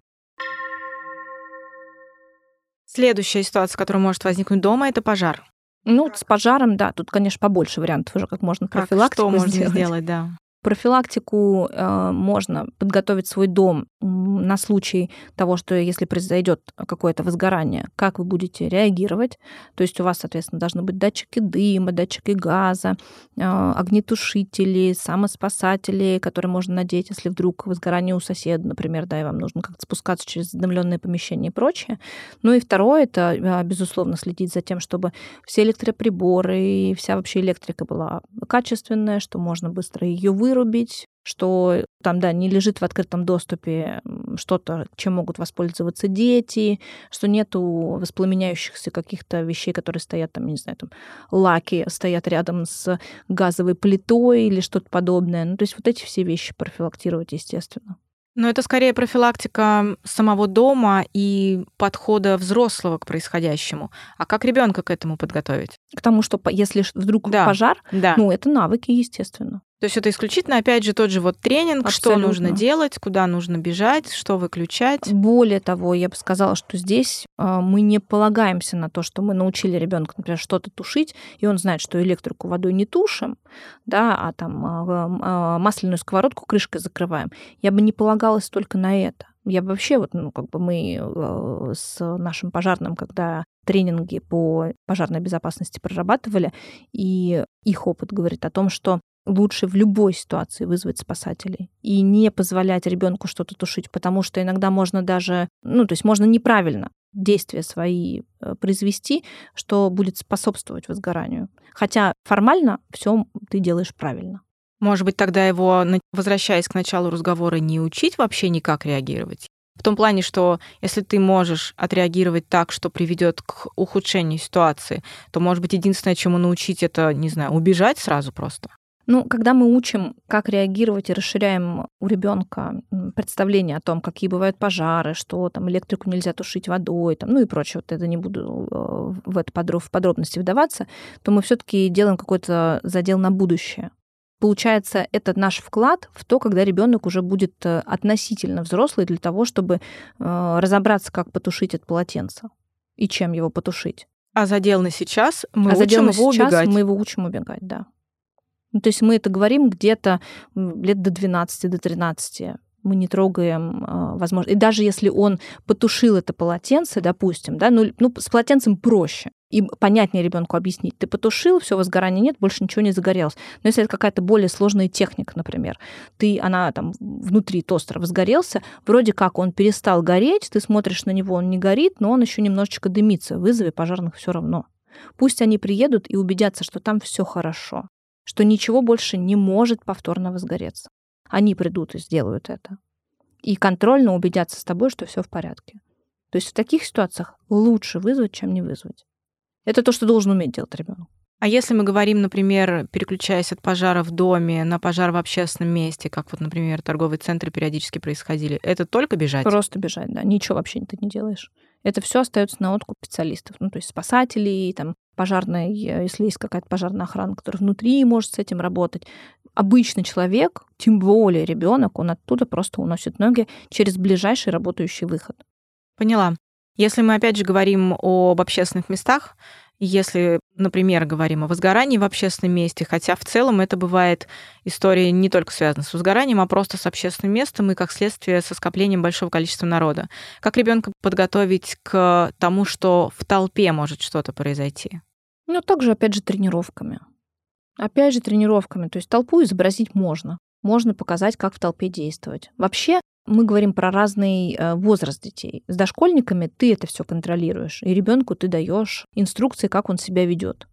Следующая ситуация, которая может возникнуть дома, это пожар. Ну, с пожаром, да, тут, конечно, побольше вариантов уже, как можно профилактику как, что можно сделать, да профилактику э, можно подготовить свой дом на случай того, что если произойдет какое-то возгорание, как вы будете реагировать. То есть у вас, соответственно, должны быть датчики дыма, датчики газа, э, огнетушители, самоспасатели, которые можно надеть, если вдруг возгорание у соседа, например, да, и вам нужно как-то спускаться через задымленное помещение и прочее. Ну и второе, это, э, безусловно, следить за тем, чтобы все электроприборы и вся вообще электрика была качественная, что можно быстро ее вырубить, вырубить, что там, да, не лежит в открытом доступе что-то, чем могут воспользоваться дети, что нету воспламеняющихся каких-то вещей, которые стоят там, не знаю, там лаки стоят рядом с газовой плитой или что-то подобное. Ну, то есть вот эти все вещи профилактировать, естественно. Но это скорее профилактика самого дома и подхода взрослого к происходящему. А как ребенка к этому подготовить? К тому, что если вдруг да. пожар, да. ну это навыки, естественно. То есть это исключительно, опять же, тот же вот тренинг, Абсолютно. что нужно делать, куда нужно бежать, что выключать. Более того, я бы сказала, что здесь э, мы не полагаемся на то, что мы научили ребенка, например, что-то тушить, и он знает, что электрику водой не тушим, да, а там э, масляную сковородку крышкой закрываем. Я бы не полагалась только на это. Я бы вообще, вот, ну, как бы мы с нашим пожарным, когда тренинги по пожарной безопасности прорабатывали, и их опыт говорит о том, что лучше в любой ситуации вызвать спасателей и не позволять ребенку что-то тушить, потому что иногда можно даже, ну, то есть можно неправильно действия свои э, произвести, что будет способствовать возгоранию. Хотя формально все ты делаешь правильно. Может быть, тогда его, возвращаясь к началу разговора, не учить вообще никак реагировать? В том плане, что если ты можешь отреагировать так, что приведет к ухудшению ситуации, то, может быть, единственное, чему научить, это, не знаю, убежать сразу просто. Ну, когда мы учим, как реагировать и расширяем у ребенка представление о том, какие бывают пожары, что там электрику нельзя тушить водой, там, ну и прочее, вот это не буду э, в, это в подробности вдаваться, то мы все-таки делаем какой-то задел на будущее. Получается, это наш вклад в то, когда ребенок уже будет э, относительно взрослый для того, чтобы э, разобраться, как потушить это полотенце и чем его потушить. А задел на сейчас мы а учим его сейчас убегать. Мы его учим убегать, да. Ну, то есть мы это говорим где-то лет до 12, до 13 мы не трогаем, а, возможно, и даже если он потушил это полотенце, допустим, да, ну, ну с полотенцем проще, и понятнее ребенку объяснить. Ты потушил, все, возгорания нет, больше ничего не загорелось. Но если это какая-то более сложная техника, например, ты, она там внутри тостера возгорелся, вроде как он перестал гореть, ты смотришь на него, он не горит, но он еще немножечко дымится, вызови пожарных все равно. Пусть они приедут и убедятся, что там все хорошо что ничего больше не может повторно возгореться. Они придут и сделают это. И контрольно убедятся с тобой, что все в порядке. То есть в таких ситуациях лучше вызвать, чем не вызвать. Это то, что должен уметь делать ребенок. А если мы говорим, например, переключаясь от пожара в доме на пожар в общественном месте, как вот, например, торговые центры периодически происходили, это только бежать? Просто бежать, да. Ничего вообще ты не делаешь. Это все остается на откуп специалистов, ну, то есть спасателей, там, пожарной, если есть какая-то пожарная охрана, которая внутри может с этим работать. Обычный человек, тем более ребенок, он оттуда просто уносит ноги через ближайший работающий выход. Поняла. Если мы опять же говорим об общественных местах, если, например, говорим о возгорании в общественном месте, хотя в целом это бывает история не только связана с возгоранием, а просто с общественным местом и, как следствие, со скоплением большого количества народа. Как ребенка подготовить к тому, что в толпе может что-то произойти? Ну, также, опять же, тренировками. Опять же, тренировками. То есть толпу изобразить можно. Можно показать, как в толпе действовать. Вообще, мы говорим про разный э, возраст детей. С дошкольниками ты это все контролируешь, и ребенку ты даешь инструкции, как он себя ведет,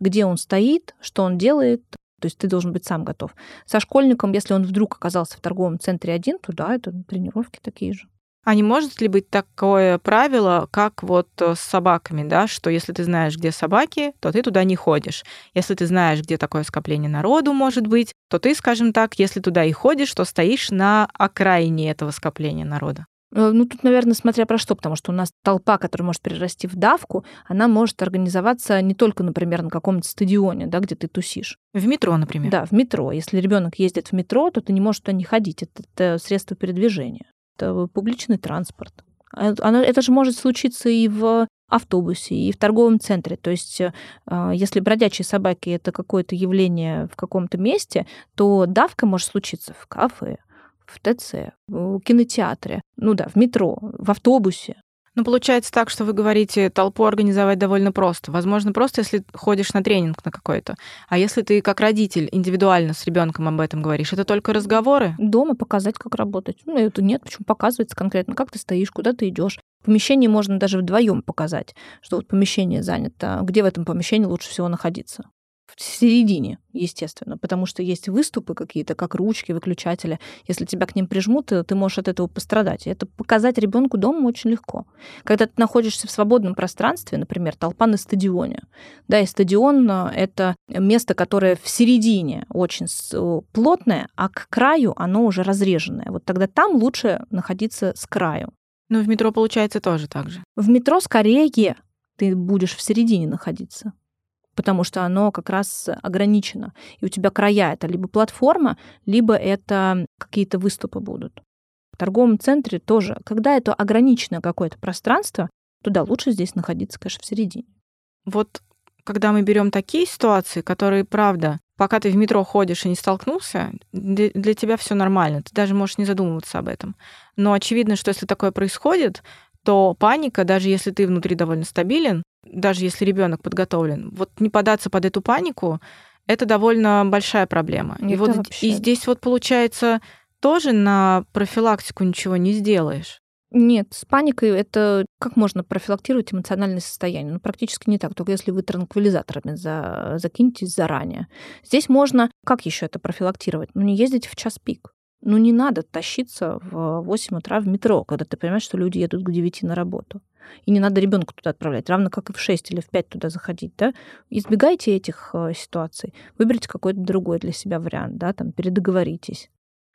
где он стоит, что он делает. То есть ты должен быть сам готов. Со школьником, если он вдруг оказался в торговом центре один, то да, это тренировки такие же. А не может ли быть такое правило, как вот э, с собаками, да, что если ты знаешь, где собаки, то ты туда не ходишь. Если ты знаешь, где такое скопление народу может быть, то ты, скажем так, если туда и ходишь, то стоишь на окраине этого скопления народа. Э, ну, тут, наверное, смотря про что, потому что у нас толпа, которая может перерасти в давку, она может организоваться не только, например, на каком-то стадионе, да, где ты тусишь. В метро, например. Да, в метро. Если ребенок ездит в метро, то ты не можешь туда не ходить. Это, это средство передвижения публичный транспорт. А, оно, это же может случиться и в автобусе, и в торговом центре. То есть, э, если бродячие собаки это какое-то явление в каком-то месте, то давка может случиться в кафе, в ТЦ, в кинотеатре, ну да, в метро, в автобусе. Ну, получается так, что вы говорите, толпу организовать довольно просто. Возможно, просто если ходишь на тренинг на какой-то. А если ты как родитель индивидуально с ребенком об этом говоришь, это только разговоры? Дома показать, как работать. Ну, это нет, почему показывается конкретно, как ты стоишь, куда ты идешь. В помещении можно даже вдвоем показать, что вот помещение занято, где в этом помещении лучше всего находиться в середине, естественно, потому что есть выступы какие-то, как ручки, выключатели. Если тебя к ним прижмут, ты можешь от этого пострадать. И это показать ребенку дома очень легко. Когда ты находишься в свободном пространстве, например, толпа на стадионе, да, и стадион — это место, которое в середине очень плотное, а к краю оно уже разреженное. Вот тогда там лучше находиться с краю. Ну, в метро получается тоже так же. В метро скорее ты будешь в середине находиться потому что оно как раз ограничено. И у тебя края — это либо платформа, либо это какие-то выступы будут. В торговом центре тоже, когда это ограниченное какое-то пространство, туда лучше здесь находиться, конечно, в середине. Вот когда мы берем такие ситуации, которые, правда, пока ты в метро ходишь и не столкнулся, для тебя все нормально, ты даже можешь не задумываться об этом. Но очевидно, что если такое происходит, то паника, даже если ты внутри довольно стабилен, даже если ребенок подготовлен, вот не податься под эту панику, это довольно большая проблема. Это и вот вообще... и здесь вот получается тоже на профилактику ничего не сделаешь. Нет, с паникой это как можно профилактировать эмоциональное состояние? Ну, практически не так, только если вы транквилизаторами за, закинетесь заранее. Здесь можно, как еще это профилактировать? Ну, не ездить в час пик. Ну, не надо тащиться в 8 утра в метро, когда ты понимаешь, что люди едут к 9 на работу. И не надо ребенка туда отправлять, равно как и в 6 или в 5 туда заходить, да. Избегайте этих э, ситуаций. Выберите какой-то другой для себя вариант, да, там, передоговоритесь.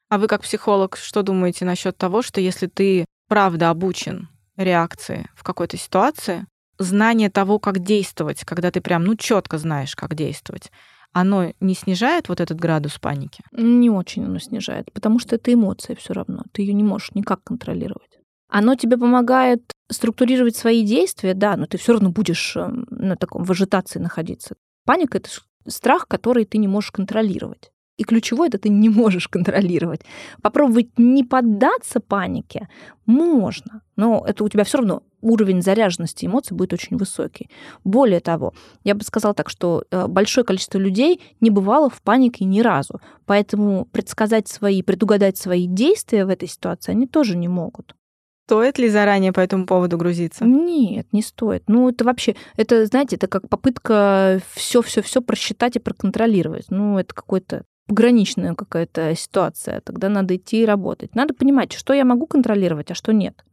А вы как психолог что думаете насчет того, что если ты правда обучен реакции в какой-то ситуации, знание того, как действовать, когда ты прям, ну, четко знаешь, как действовать, оно не снижает вот этот градус паники? Не очень оно снижает, потому что это эмоция все равно. Ты ее не можешь никак контролировать. Оно тебе помогает структурировать свои действия, да, но ты все равно будешь эм, на таком в ажитации находиться. Паника это страх, который ты не можешь контролировать. И ключевое это ты не можешь контролировать. Попробовать не поддаться панике можно, но это у тебя все равно уровень заряженности эмоций будет очень высокий. Более того, я бы сказала так, что э, большое количество людей не бывало в панике ни разу, поэтому предсказать свои, предугадать свои действия в этой ситуации они тоже не могут. Стоит ли заранее по этому поводу грузиться? Нет, не стоит. Ну, это вообще, это, знаете, это как попытка все-все-все просчитать и проконтролировать. Ну, это какой-то пограничная какая-то ситуация, тогда надо идти и работать. Надо понимать, что я могу контролировать, а что нет.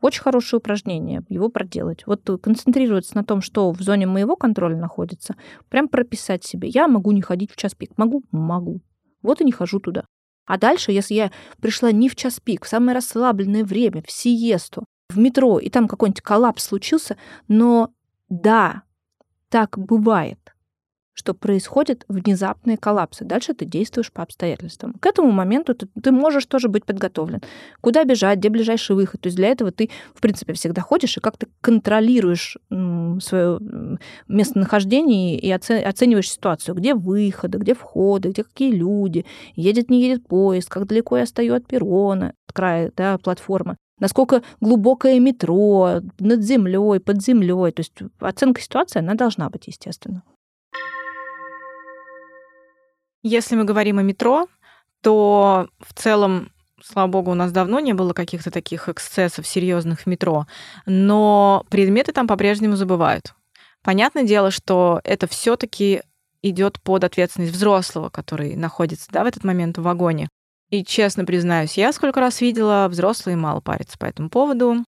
Очень хорошее упражнение, его проделать. Вот концентрироваться на том, что в зоне моего контроля находится, прям прописать себе. Я могу не ходить в час пик. Могу? Могу. Вот и не хожу туда. А дальше, если я пришла не в час пик, в самое расслабленное время, в сиесту, в метро, и там какой-нибудь коллапс случился, но да, так бывает что происходят внезапные коллапсы. Дальше ты действуешь по обстоятельствам. К этому моменту ты, ты можешь тоже быть подготовлен. Куда бежать, где ближайший выход. То есть для этого ты, в принципе, всегда ходишь и как-то контролируешь свое местонахождение и оцениваешь ситуацию. Где выходы, где входы, где какие люди, едет, не едет поезд, как далеко я стою от перрона, от края да, платформы насколько глубокое метро, над землей, под землей. То есть оценка ситуации, она должна быть, естественно. Если мы говорим о метро, то в целом слава богу, у нас давно не было каких-то таких эксцессов серьезных в метро, но предметы там по-прежнему забывают. Понятное дело, что это все-таки идет под ответственность взрослого, который находится да, в этот момент в вагоне. И честно признаюсь, я сколько раз видела, взрослые мало парятся по этому поводу.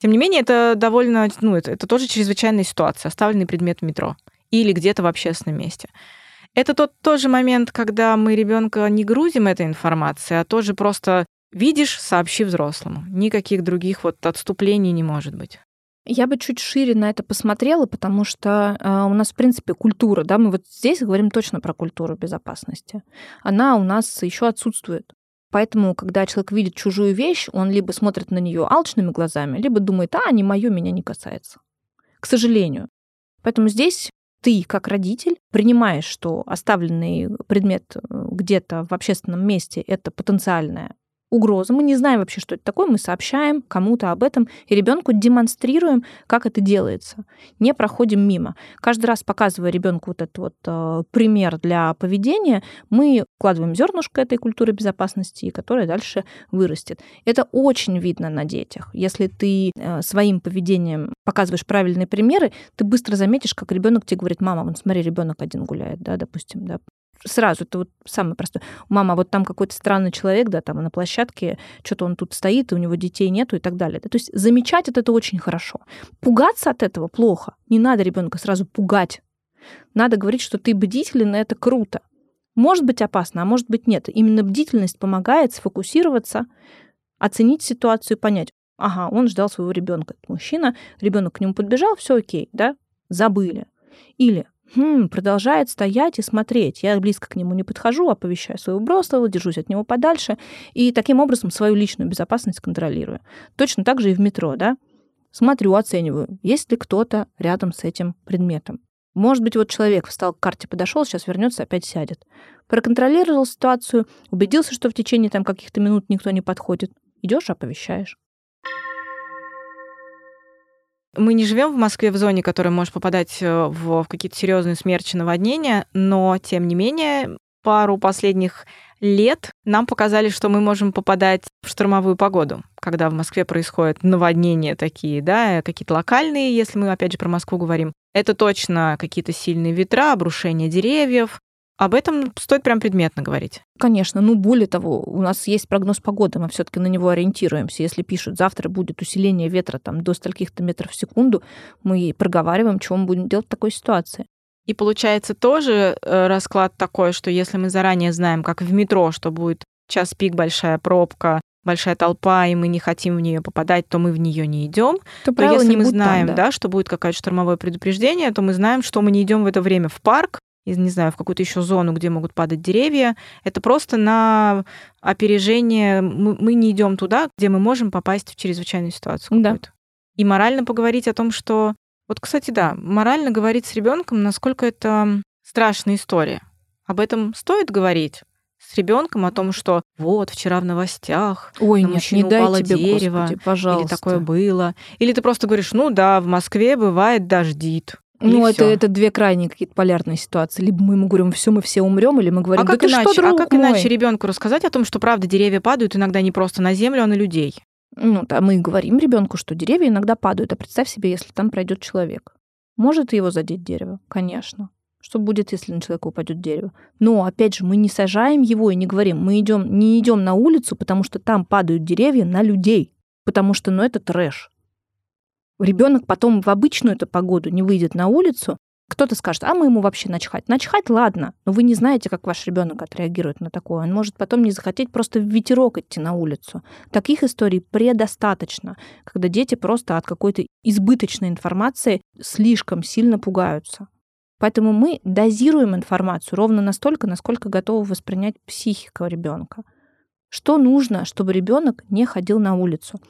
Тем не менее, это довольно, ну, это, это тоже чрезвычайная ситуация, оставленный предмет в метро или где-то в общественном месте. Это тот тоже момент, когда мы ребенка не грузим этой информацией, а тоже просто видишь, сообщи взрослому. Никаких других вот отступлений не может быть. Я бы чуть шире на это посмотрела, потому что э, у нас, в принципе, культура, да, мы вот здесь говорим точно про культуру безопасности. Она у нас еще отсутствует. Поэтому, когда человек видит чужую вещь, он либо смотрит на нее алчными глазами, либо думает, а, не мое, меня не касается. К сожалению. Поэтому здесь ты, как родитель, принимаешь, что оставленный предмет э, где-то в общественном месте это потенциальная угроза. Мы не знаем вообще, что это такое. Мы сообщаем кому-то об этом и ребенку демонстрируем, как это делается. Не проходим мимо. Каждый раз показывая ребенку вот этот вот э, пример для поведения, мы вкладываем зернышко этой культуры безопасности, которая дальше вырастет. Это очень видно на детях. Если ты э, своим поведением показываешь правильные примеры, ты быстро заметишь, как ребенок тебе говорит, мама, вон смотри, ребенок один гуляет, да, допустим, да, сразу, это вот самое простое. Мама, вот там какой-то странный человек, да, там на площадке, что-то он тут стоит, и у него детей нету и так далее. Да? То есть замечать это, это очень хорошо. Пугаться от этого плохо. Не надо ребенка сразу пугать. Надо говорить, что ты бдителен, это круто. Может быть опасно, а может быть нет. Именно бдительность помогает сфокусироваться, оценить ситуацию, понять, ага, он ждал своего ребенка, мужчина, ребенок к нему подбежал, все окей, да, забыли. Или хм, продолжает стоять и смотреть. Я близко к нему не подхожу, оповещаю своего взрослого, держусь от него подальше и таким образом свою личную безопасность контролирую. Точно так же и в метро, да? Смотрю, оцениваю, есть ли кто-то рядом с этим предметом. Может быть, вот человек встал к карте, подошел, сейчас вернется, опять сядет. Проконтролировал ситуацию, убедился, что в течение там каких-то минут никто не подходит. Идешь, оповещаешь. Мы не живем в Москве в зоне, которая может попадать э, в, в какие-то серьезные смерчи наводнения, но тем не менее пару последних лет нам показали, что мы можем попадать в штормовую погоду, когда в Москве происходят наводнения такие, да, какие-то локальные, если мы опять же про Москву говорим. Это точно какие-то сильные ветра, обрушение деревьев. Об этом стоит прям предметно говорить. Конечно, ну более того, у нас есть прогноз погоды, мы все-таки на него ориентируемся. Если пишут, завтра будет усиление ветра там до стольких-то метров в секунду, мы проговариваем, что мы будем делать в такой ситуации. И получается тоже э, расклад такой, что если мы заранее знаем, как в метро, что будет час пик, большая пробка, большая толпа, и мы не хотим в нее попадать, то мы в нее не идем. То, то если мы знаем, там, да. да, что будет какое-то штормовое предупреждение, то мы знаем, что мы не идем в это время в парк, не знаю, в какую-то еще зону, где могут падать деревья. Это просто на опережение. Мы, не идем туда, где мы можем попасть в чрезвычайную ситуацию. Да. И морально поговорить о том, что вот, кстати, да, морально говорить с ребенком, насколько это страшная история. Об этом стоит говорить с ребенком о том, что вот вчера в новостях Ой, на нет, не упало тебе, дерево, Господи, пожалуйста. или такое было, или ты просто говоришь, ну да, в Москве бывает дождит. Ну, это, это две крайние какие-то полярные ситуации. Либо мы ему говорим, все, мы все умрем, или мы говорим, а как да иначе? что, друг а как мой? иначе ребенку рассказать о том, что правда деревья падают иногда не просто на землю, а на людей? Ну, да, мы говорим ребенку, что деревья иногда падают, а представь себе, если там пройдет человек. Может его задеть дерево? Конечно. Что будет, если на человека упадет дерево? Но, опять же, мы не сажаем его и не говорим, мы идем, не идем на улицу, потому что там падают деревья на людей. Потому что, ну, это трэш. Ребенок потом в обычную эту погоду не выйдет на улицу, кто-то скажет, а мы ему вообще начхать. Начхать, ладно, но вы не знаете, как ваш ребенок отреагирует на такое. Он может потом не захотеть просто в ветерок идти на улицу. Таких историй предостаточно, когда дети просто от какой-то избыточной информации слишком сильно пугаются. Поэтому мы дозируем информацию ровно настолько, насколько готова воспринять психика ребенка. Что нужно, чтобы ребенок не ходил на улицу?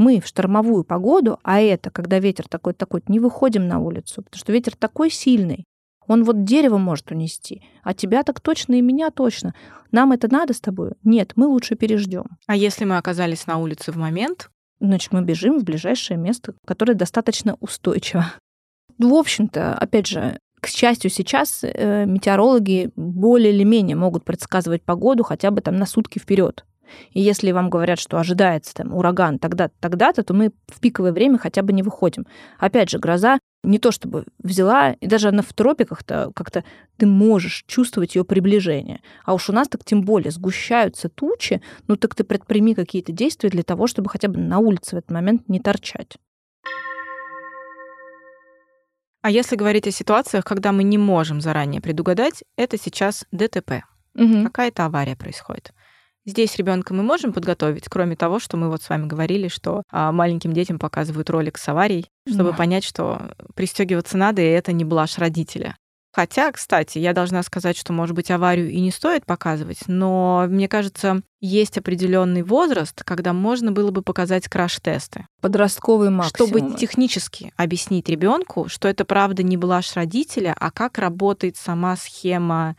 Мы в штормовую погоду, а это, когда ветер такой-такой, не выходим на улицу, потому что ветер такой сильный, он вот дерево может унести, а тебя так точно и меня точно. Нам это надо с тобой? Нет, мы лучше переждем. А если мы оказались на улице в момент? Значит, мы бежим в ближайшее место, которое достаточно устойчиво. В общем-то, опять же, к счастью, сейчас э, метеорологи более или менее могут предсказывать погоду хотя бы там на сутки вперед. И если вам говорят, что ожидается там ураган тогда-то, тогда-то, то мы в пиковое время хотя бы не выходим. Опять же, гроза не то чтобы взяла, и даже она в тропиках-то как-то ты можешь чувствовать ее приближение. А уж у нас так тем более сгущаются тучи, ну так ты предприми какие-то действия для того, чтобы хотя бы на улице в этот момент не торчать. А если говорить о ситуациях, когда мы не можем заранее предугадать, это сейчас ДТП. Угу. Какая-то авария происходит. Здесь ребенка мы можем подготовить, кроме того, что мы вот с вами говорили, что а, маленьким детям показывают ролик с аварией, чтобы да. понять, что пристегиваться надо, и это не блажь родителя. Хотя, кстати, я должна сказать, что, может быть, аварию и не стоит показывать, но мне кажется, есть определенный возраст, когда можно было бы показать краш-тесты. Подростковый максимум. Чтобы технически объяснить ребенку, что это правда не блажь родителя, а как работает сама схема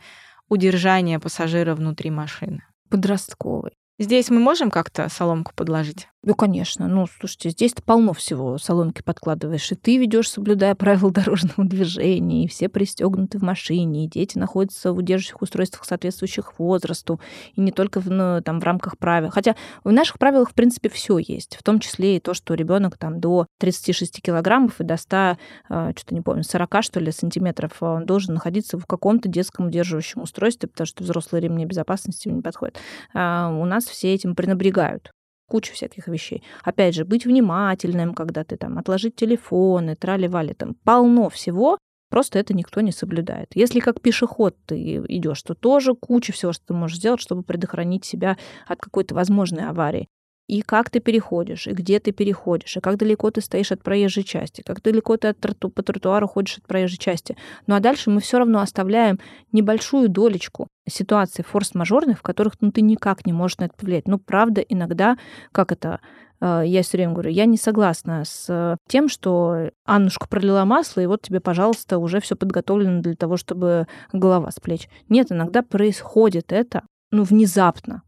удержания пассажира внутри машины подростковый. Здесь мы можем как-то соломку подложить? Ну, конечно. Ну, слушайте, здесь-то полно всего. Соломки подкладываешь, и ты ведешь, соблюдая правила дорожного движения, и все пристегнуты в машине, и дети находятся в удерживающих устройствах, соответствующих возрасту, и не только в, ну, там, в рамках правил. Хотя в наших правилах, в принципе, все есть, в том числе и то, что ребенок там до 36 килограммов и до 100, а, что-то не помню, 40, что ли, сантиметров, а, он должен находиться в каком-то детском удерживающем устройстве, потому что взрослые ремни безопасности не подходят. А у нас все этим пренебрегают куча всяких вещей. Опять же, быть внимательным, когда ты там отложить телефоны, трали-вали, там полно всего, Просто это никто не соблюдает. Если как пешеход ты идешь, то тоже куча всего, что ты можешь сделать, чтобы предохранить себя от какой-то возможной аварии и как ты переходишь, и где ты переходишь, и как далеко ты стоишь от проезжей части, как далеко ты от троту по тротуару ходишь от проезжей части. Ну а дальше мы все равно оставляем небольшую долечку ситуаций форс-мажорных, в которых ну, ты никак не можешь на это повлиять. Ну, правда, иногда, как это, э, я все время говорю, я не согласна с тем, что Аннушка пролила масло, и вот тебе, пожалуйста, уже все подготовлено для того, чтобы голова с плеч. Нет, иногда происходит это, ну, внезапно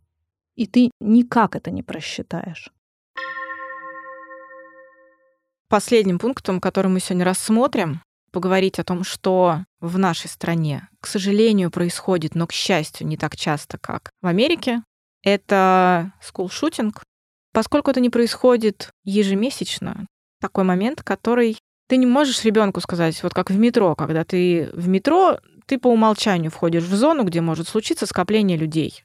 и ты никак это не просчитаешь. Последним пунктом, который мы сегодня рассмотрим, поговорить о том, что в нашей стране, к сожалению, происходит, но, к счастью, не так часто, как в Америке, это скулшутинг. Поскольку это не происходит ежемесячно, такой момент, который ты не можешь ребенку сказать, вот как в метро, когда ты в метро, ты по умолчанию входишь в зону, где может случиться скопление людей.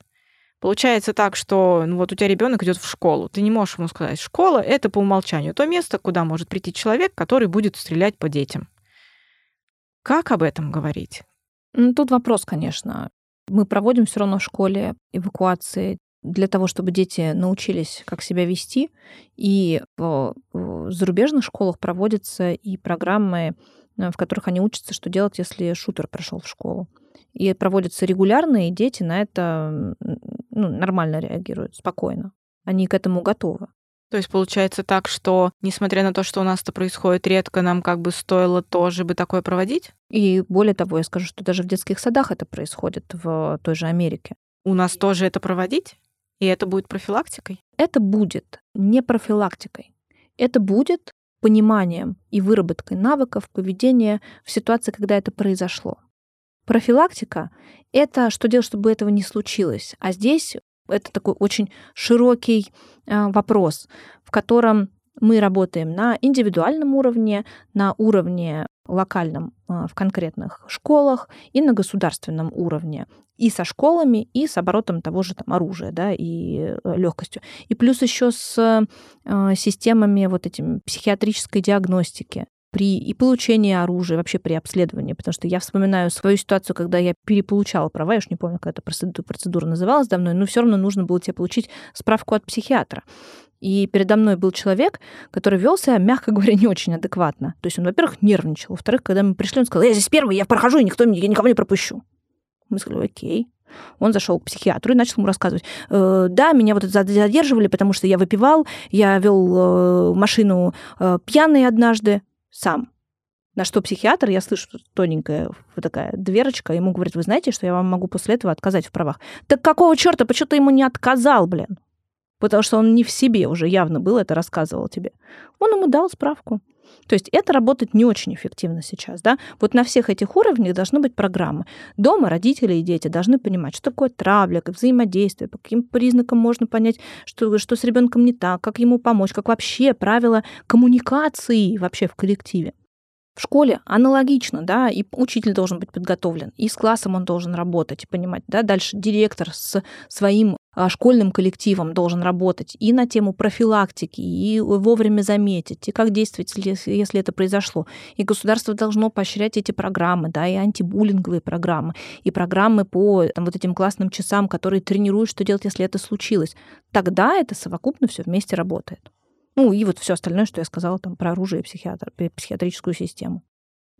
Получается так, что ну, вот у тебя ребенок идет в школу. Ты не можешь ему сказать, школа это по умолчанию то место, куда может прийти человек, который будет стрелять по детям. Как об этом говорить? Ну, тут вопрос, конечно. Мы проводим все равно в школе эвакуации для того, чтобы дети научились, как себя вести. И в зарубежных школах проводятся и программы, э, в которых они учатся, что делать, если шутер пришел в школу. И проводятся регулярно, и дети на это ну, нормально реагируют, спокойно. Они к этому готовы. То есть получается так, что, несмотря на то, что у нас это происходит редко, нам как бы стоило тоже бы такое проводить? И более того, я скажу, что даже в детских садах это происходит в той же Америке. У нас тоже это проводить? И это будет профилактикой? Это будет не профилактикой. Это будет пониманием и выработкой навыков поведения в ситуации, когда это произошло. Профилактика — это что делать, чтобы этого не случилось. А здесь это такой очень широкий а, вопрос, в котором мы работаем на индивидуальном уровне, на уровне локальном а, в конкретных школах и на государственном уровне. И со школами, и с оборотом того же там оружия, да, и э, легкостью. И плюс еще с э, системами вот этим психиатрической диагностики при и получении оружия, вообще при обследовании, потому что я вспоминаю свою ситуацию, когда я переполучала права, я уж не помню, как эта процедура, называлась давно, но все равно нужно было тебе получить справку от психиатра. И передо мной был человек, который вел себя, мягко говоря, не очень адекватно. То есть он, во-первых, нервничал. Во-вторых, когда мы пришли, он сказал, я здесь первый, я прохожу, и никто, я никого не пропущу. Мы сказали, окей. Он зашел к психиатру и начал ему рассказывать. Э, да, меня вот задерживали, потому что я выпивал, я вел э, машину э, пьяный однажды сам. На что психиатр, я слышу тоненькая такая дверочка, ему говорит, вы знаете, что я вам могу после этого отказать в правах. Так какого черта, почему ты ему не отказал, блин? потому что он не в себе уже явно был, это рассказывал тебе. Он ему дал справку. То есть это работает не очень эффективно сейчас. Да? Вот на всех этих уровнях должны быть программы. Дома родители и дети должны понимать, что такое травля, как взаимодействие, по каким признакам можно понять, что, что с ребенком не так, как ему помочь, как вообще правила коммуникации вообще в коллективе. В школе аналогично, да, и учитель должен быть подготовлен, и с классом он должен работать, понимать, да, дальше директор с своим школьным коллективом должен работать и на тему профилактики, и вовремя заметить, и как действовать, если это произошло. И государство должно поощрять эти программы, да, и антибуллинговые программы, и программы по там, вот этим классным часам, которые тренируют, что делать, если это случилось. Тогда это совокупно все вместе работает. Ну, и вот все остальное, что я сказала там про оружие и психиатр, психиатрическую систему.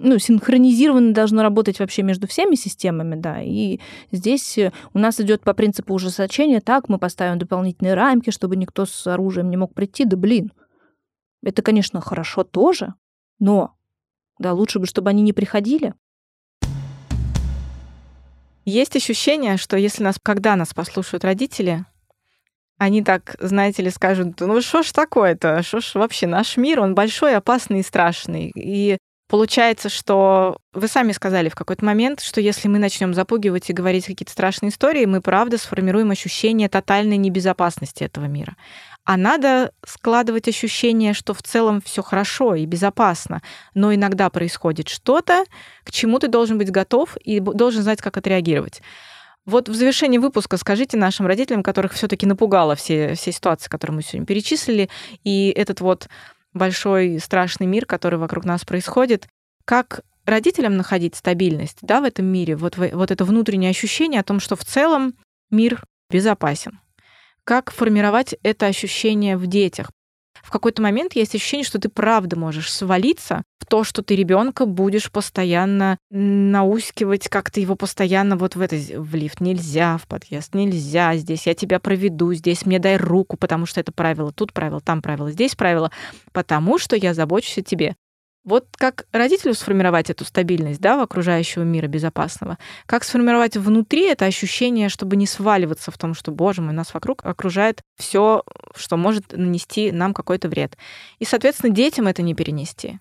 Ну, синхронизированно должно работать вообще между всеми системами, да. И здесь э, у нас идет по принципу ужесточения, так, мы поставим дополнительные рамки, чтобы никто с оружием не мог прийти. Да блин, это, конечно, хорошо тоже, но да, лучше бы, чтобы они не приходили. Есть ощущение, что если нас, когда нас послушают родители, они так, знаете ли, скажут, ну что ж такое-то, что ж вообще наш мир, он большой, опасный и страшный. И Получается, что вы сами сказали в какой-то момент, что если мы начнем запугивать и говорить какие-то страшные истории, мы правда сформируем ощущение тотальной небезопасности этого мира. А надо складывать ощущение, что в целом все хорошо и безопасно, но иногда происходит что-то, к чему ты должен быть готов и должен знать, как отреагировать. Вот в завершении выпуска скажите нашим родителям, которых все-таки напугало все, все ситуации, которые мы сегодня перечислили, и этот вот большой страшный мир, который вокруг нас происходит, как родителям находить стабильность да, в этом мире, вот, вот это внутреннее ощущение о том, что в целом мир безопасен. Как формировать это ощущение в детях? В какой-то момент есть ощущение, что ты правда можешь свалиться в то, что ты ребенка будешь постоянно наускивать, как-то его постоянно вот в это в лифт нельзя, в подъезд нельзя, здесь я тебя проведу, здесь мне дай руку, потому что это правило, тут правило, там правило, здесь правило, потому что я забочусь о тебе. Вот как родителю сформировать эту стабильность да, в окружающего мира безопасного? Как сформировать внутри это ощущение, чтобы не сваливаться в том, что, боже мой, нас вокруг окружает все, что может нанести нам какой-то вред. И, соответственно, детям это не перенести.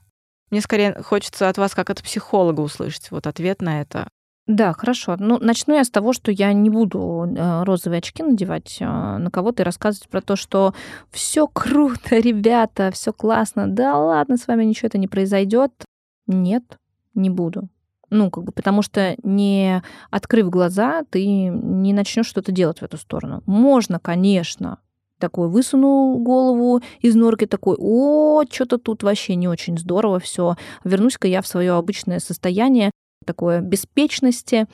Мне скорее хочется от вас, как от психолога, услышать вот ответ на это. Да, хорошо. Ну, начну я с того, что я не буду э, розовые очки надевать э, на кого-то и рассказывать про то, что все круто, ребята, все классно. Да ладно, с вами ничего это не произойдет. Нет, не буду. Ну, как бы, потому что не открыв глаза, ты не начнешь что-то делать в эту сторону. Можно, конечно, такой высунул голову из норки, такой, о, что-то тут вообще не очень здорово все. Вернусь-ка я в свое обычное состояние, такое беспечности,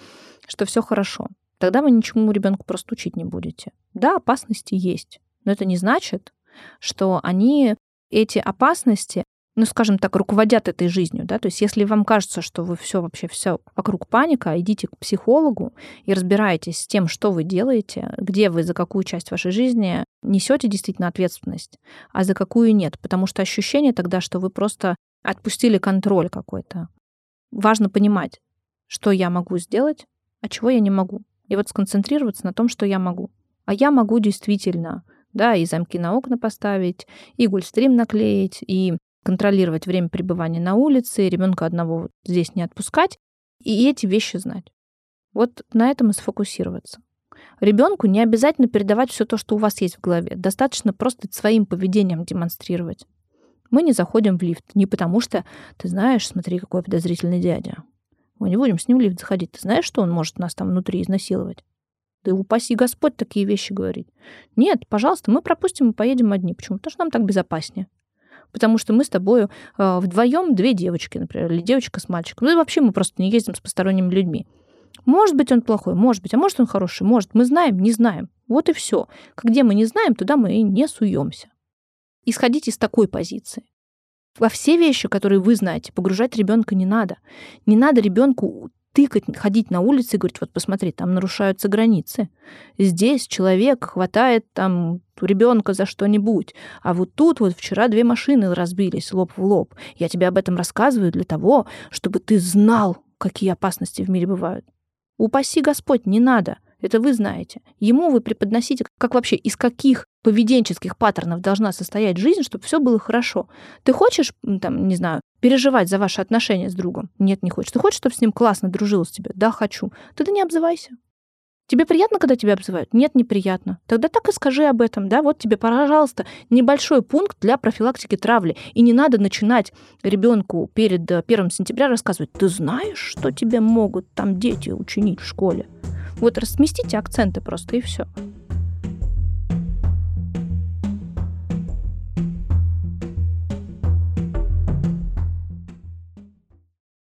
что все хорошо. Тогда вы ничему ребенку просто учить не будете. Да, опасности есть, но это не значит, что они эти опасности ну, скажем так, руководят этой жизнью, да, то есть если вам кажется, что вы все вообще все вокруг паника, идите к психологу и разбирайтесь с тем, что вы делаете, где вы за какую часть вашей жизни несете действительно ответственность, а за какую нет, потому что ощущение тогда, что вы просто отпустили контроль какой-то. Важно понимать, что я могу сделать, а чего я не могу. И вот сконцентрироваться на том, что я могу. А я могу действительно да, и замки на окна поставить, и гульстрим наклеить, и контролировать время пребывания на улице, ребенка одного здесь не отпускать, и эти вещи знать. Вот на этом и сфокусироваться. Ребенку не обязательно передавать все то, что у вас есть в голове. Достаточно просто своим поведением демонстрировать. Мы не заходим в лифт не потому, что ты знаешь, смотри, какой подозрительный дядя. Мы не будем с ним в лифт заходить. Ты знаешь, что он может нас там внутри изнасиловать? Да упаси Господь такие вещи говорить. Нет, пожалуйста, мы пропустим и поедем одни. Почему? Потому что нам так безопаснее потому что мы с тобой э, вдвоем две девочки, например, или девочка с мальчиком. Ну и вообще мы просто не ездим с посторонними людьми. Может быть, он плохой, может быть, а может, он хороший, может. Мы знаем, не знаем. Вот и все. Где мы не знаем, туда мы и не суемся. Исходите из такой позиции. Во все вещи, которые вы знаете, погружать ребенка не надо. Не надо ребенку тыкать, ходить на улице и говорить, вот посмотри, там нарушаются границы. Здесь человек хватает там ребенка за что-нибудь, а вот тут вот вчера две машины разбились лоб в лоб. Я тебе об этом рассказываю для того, чтобы ты знал, какие опасности в мире бывают. Упаси Господь, не надо. Это вы знаете. Ему вы преподносите, как вообще, из каких поведенческих паттернов должна состоять жизнь, чтобы все было хорошо. Ты хочешь, там, не знаю, переживать за ваши отношения с другом? Нет, не хочешь. Ты хочешь, чтобы с ним классно дружил с тебе? Да, хочу. Тогда не обзывайся. Тебе приятно, когда тебя обзывают? Нет, неприятно. Тогда так и скажи об этом, да? Вот тебе, пожалуйста, небольшой пункт для профилактики травли. И не надо начинать ребенку перед 1 сентября рассказывать, ты знаешь, что тебе могут там дети учинить в школе? Вот разместите акценты просто, и все.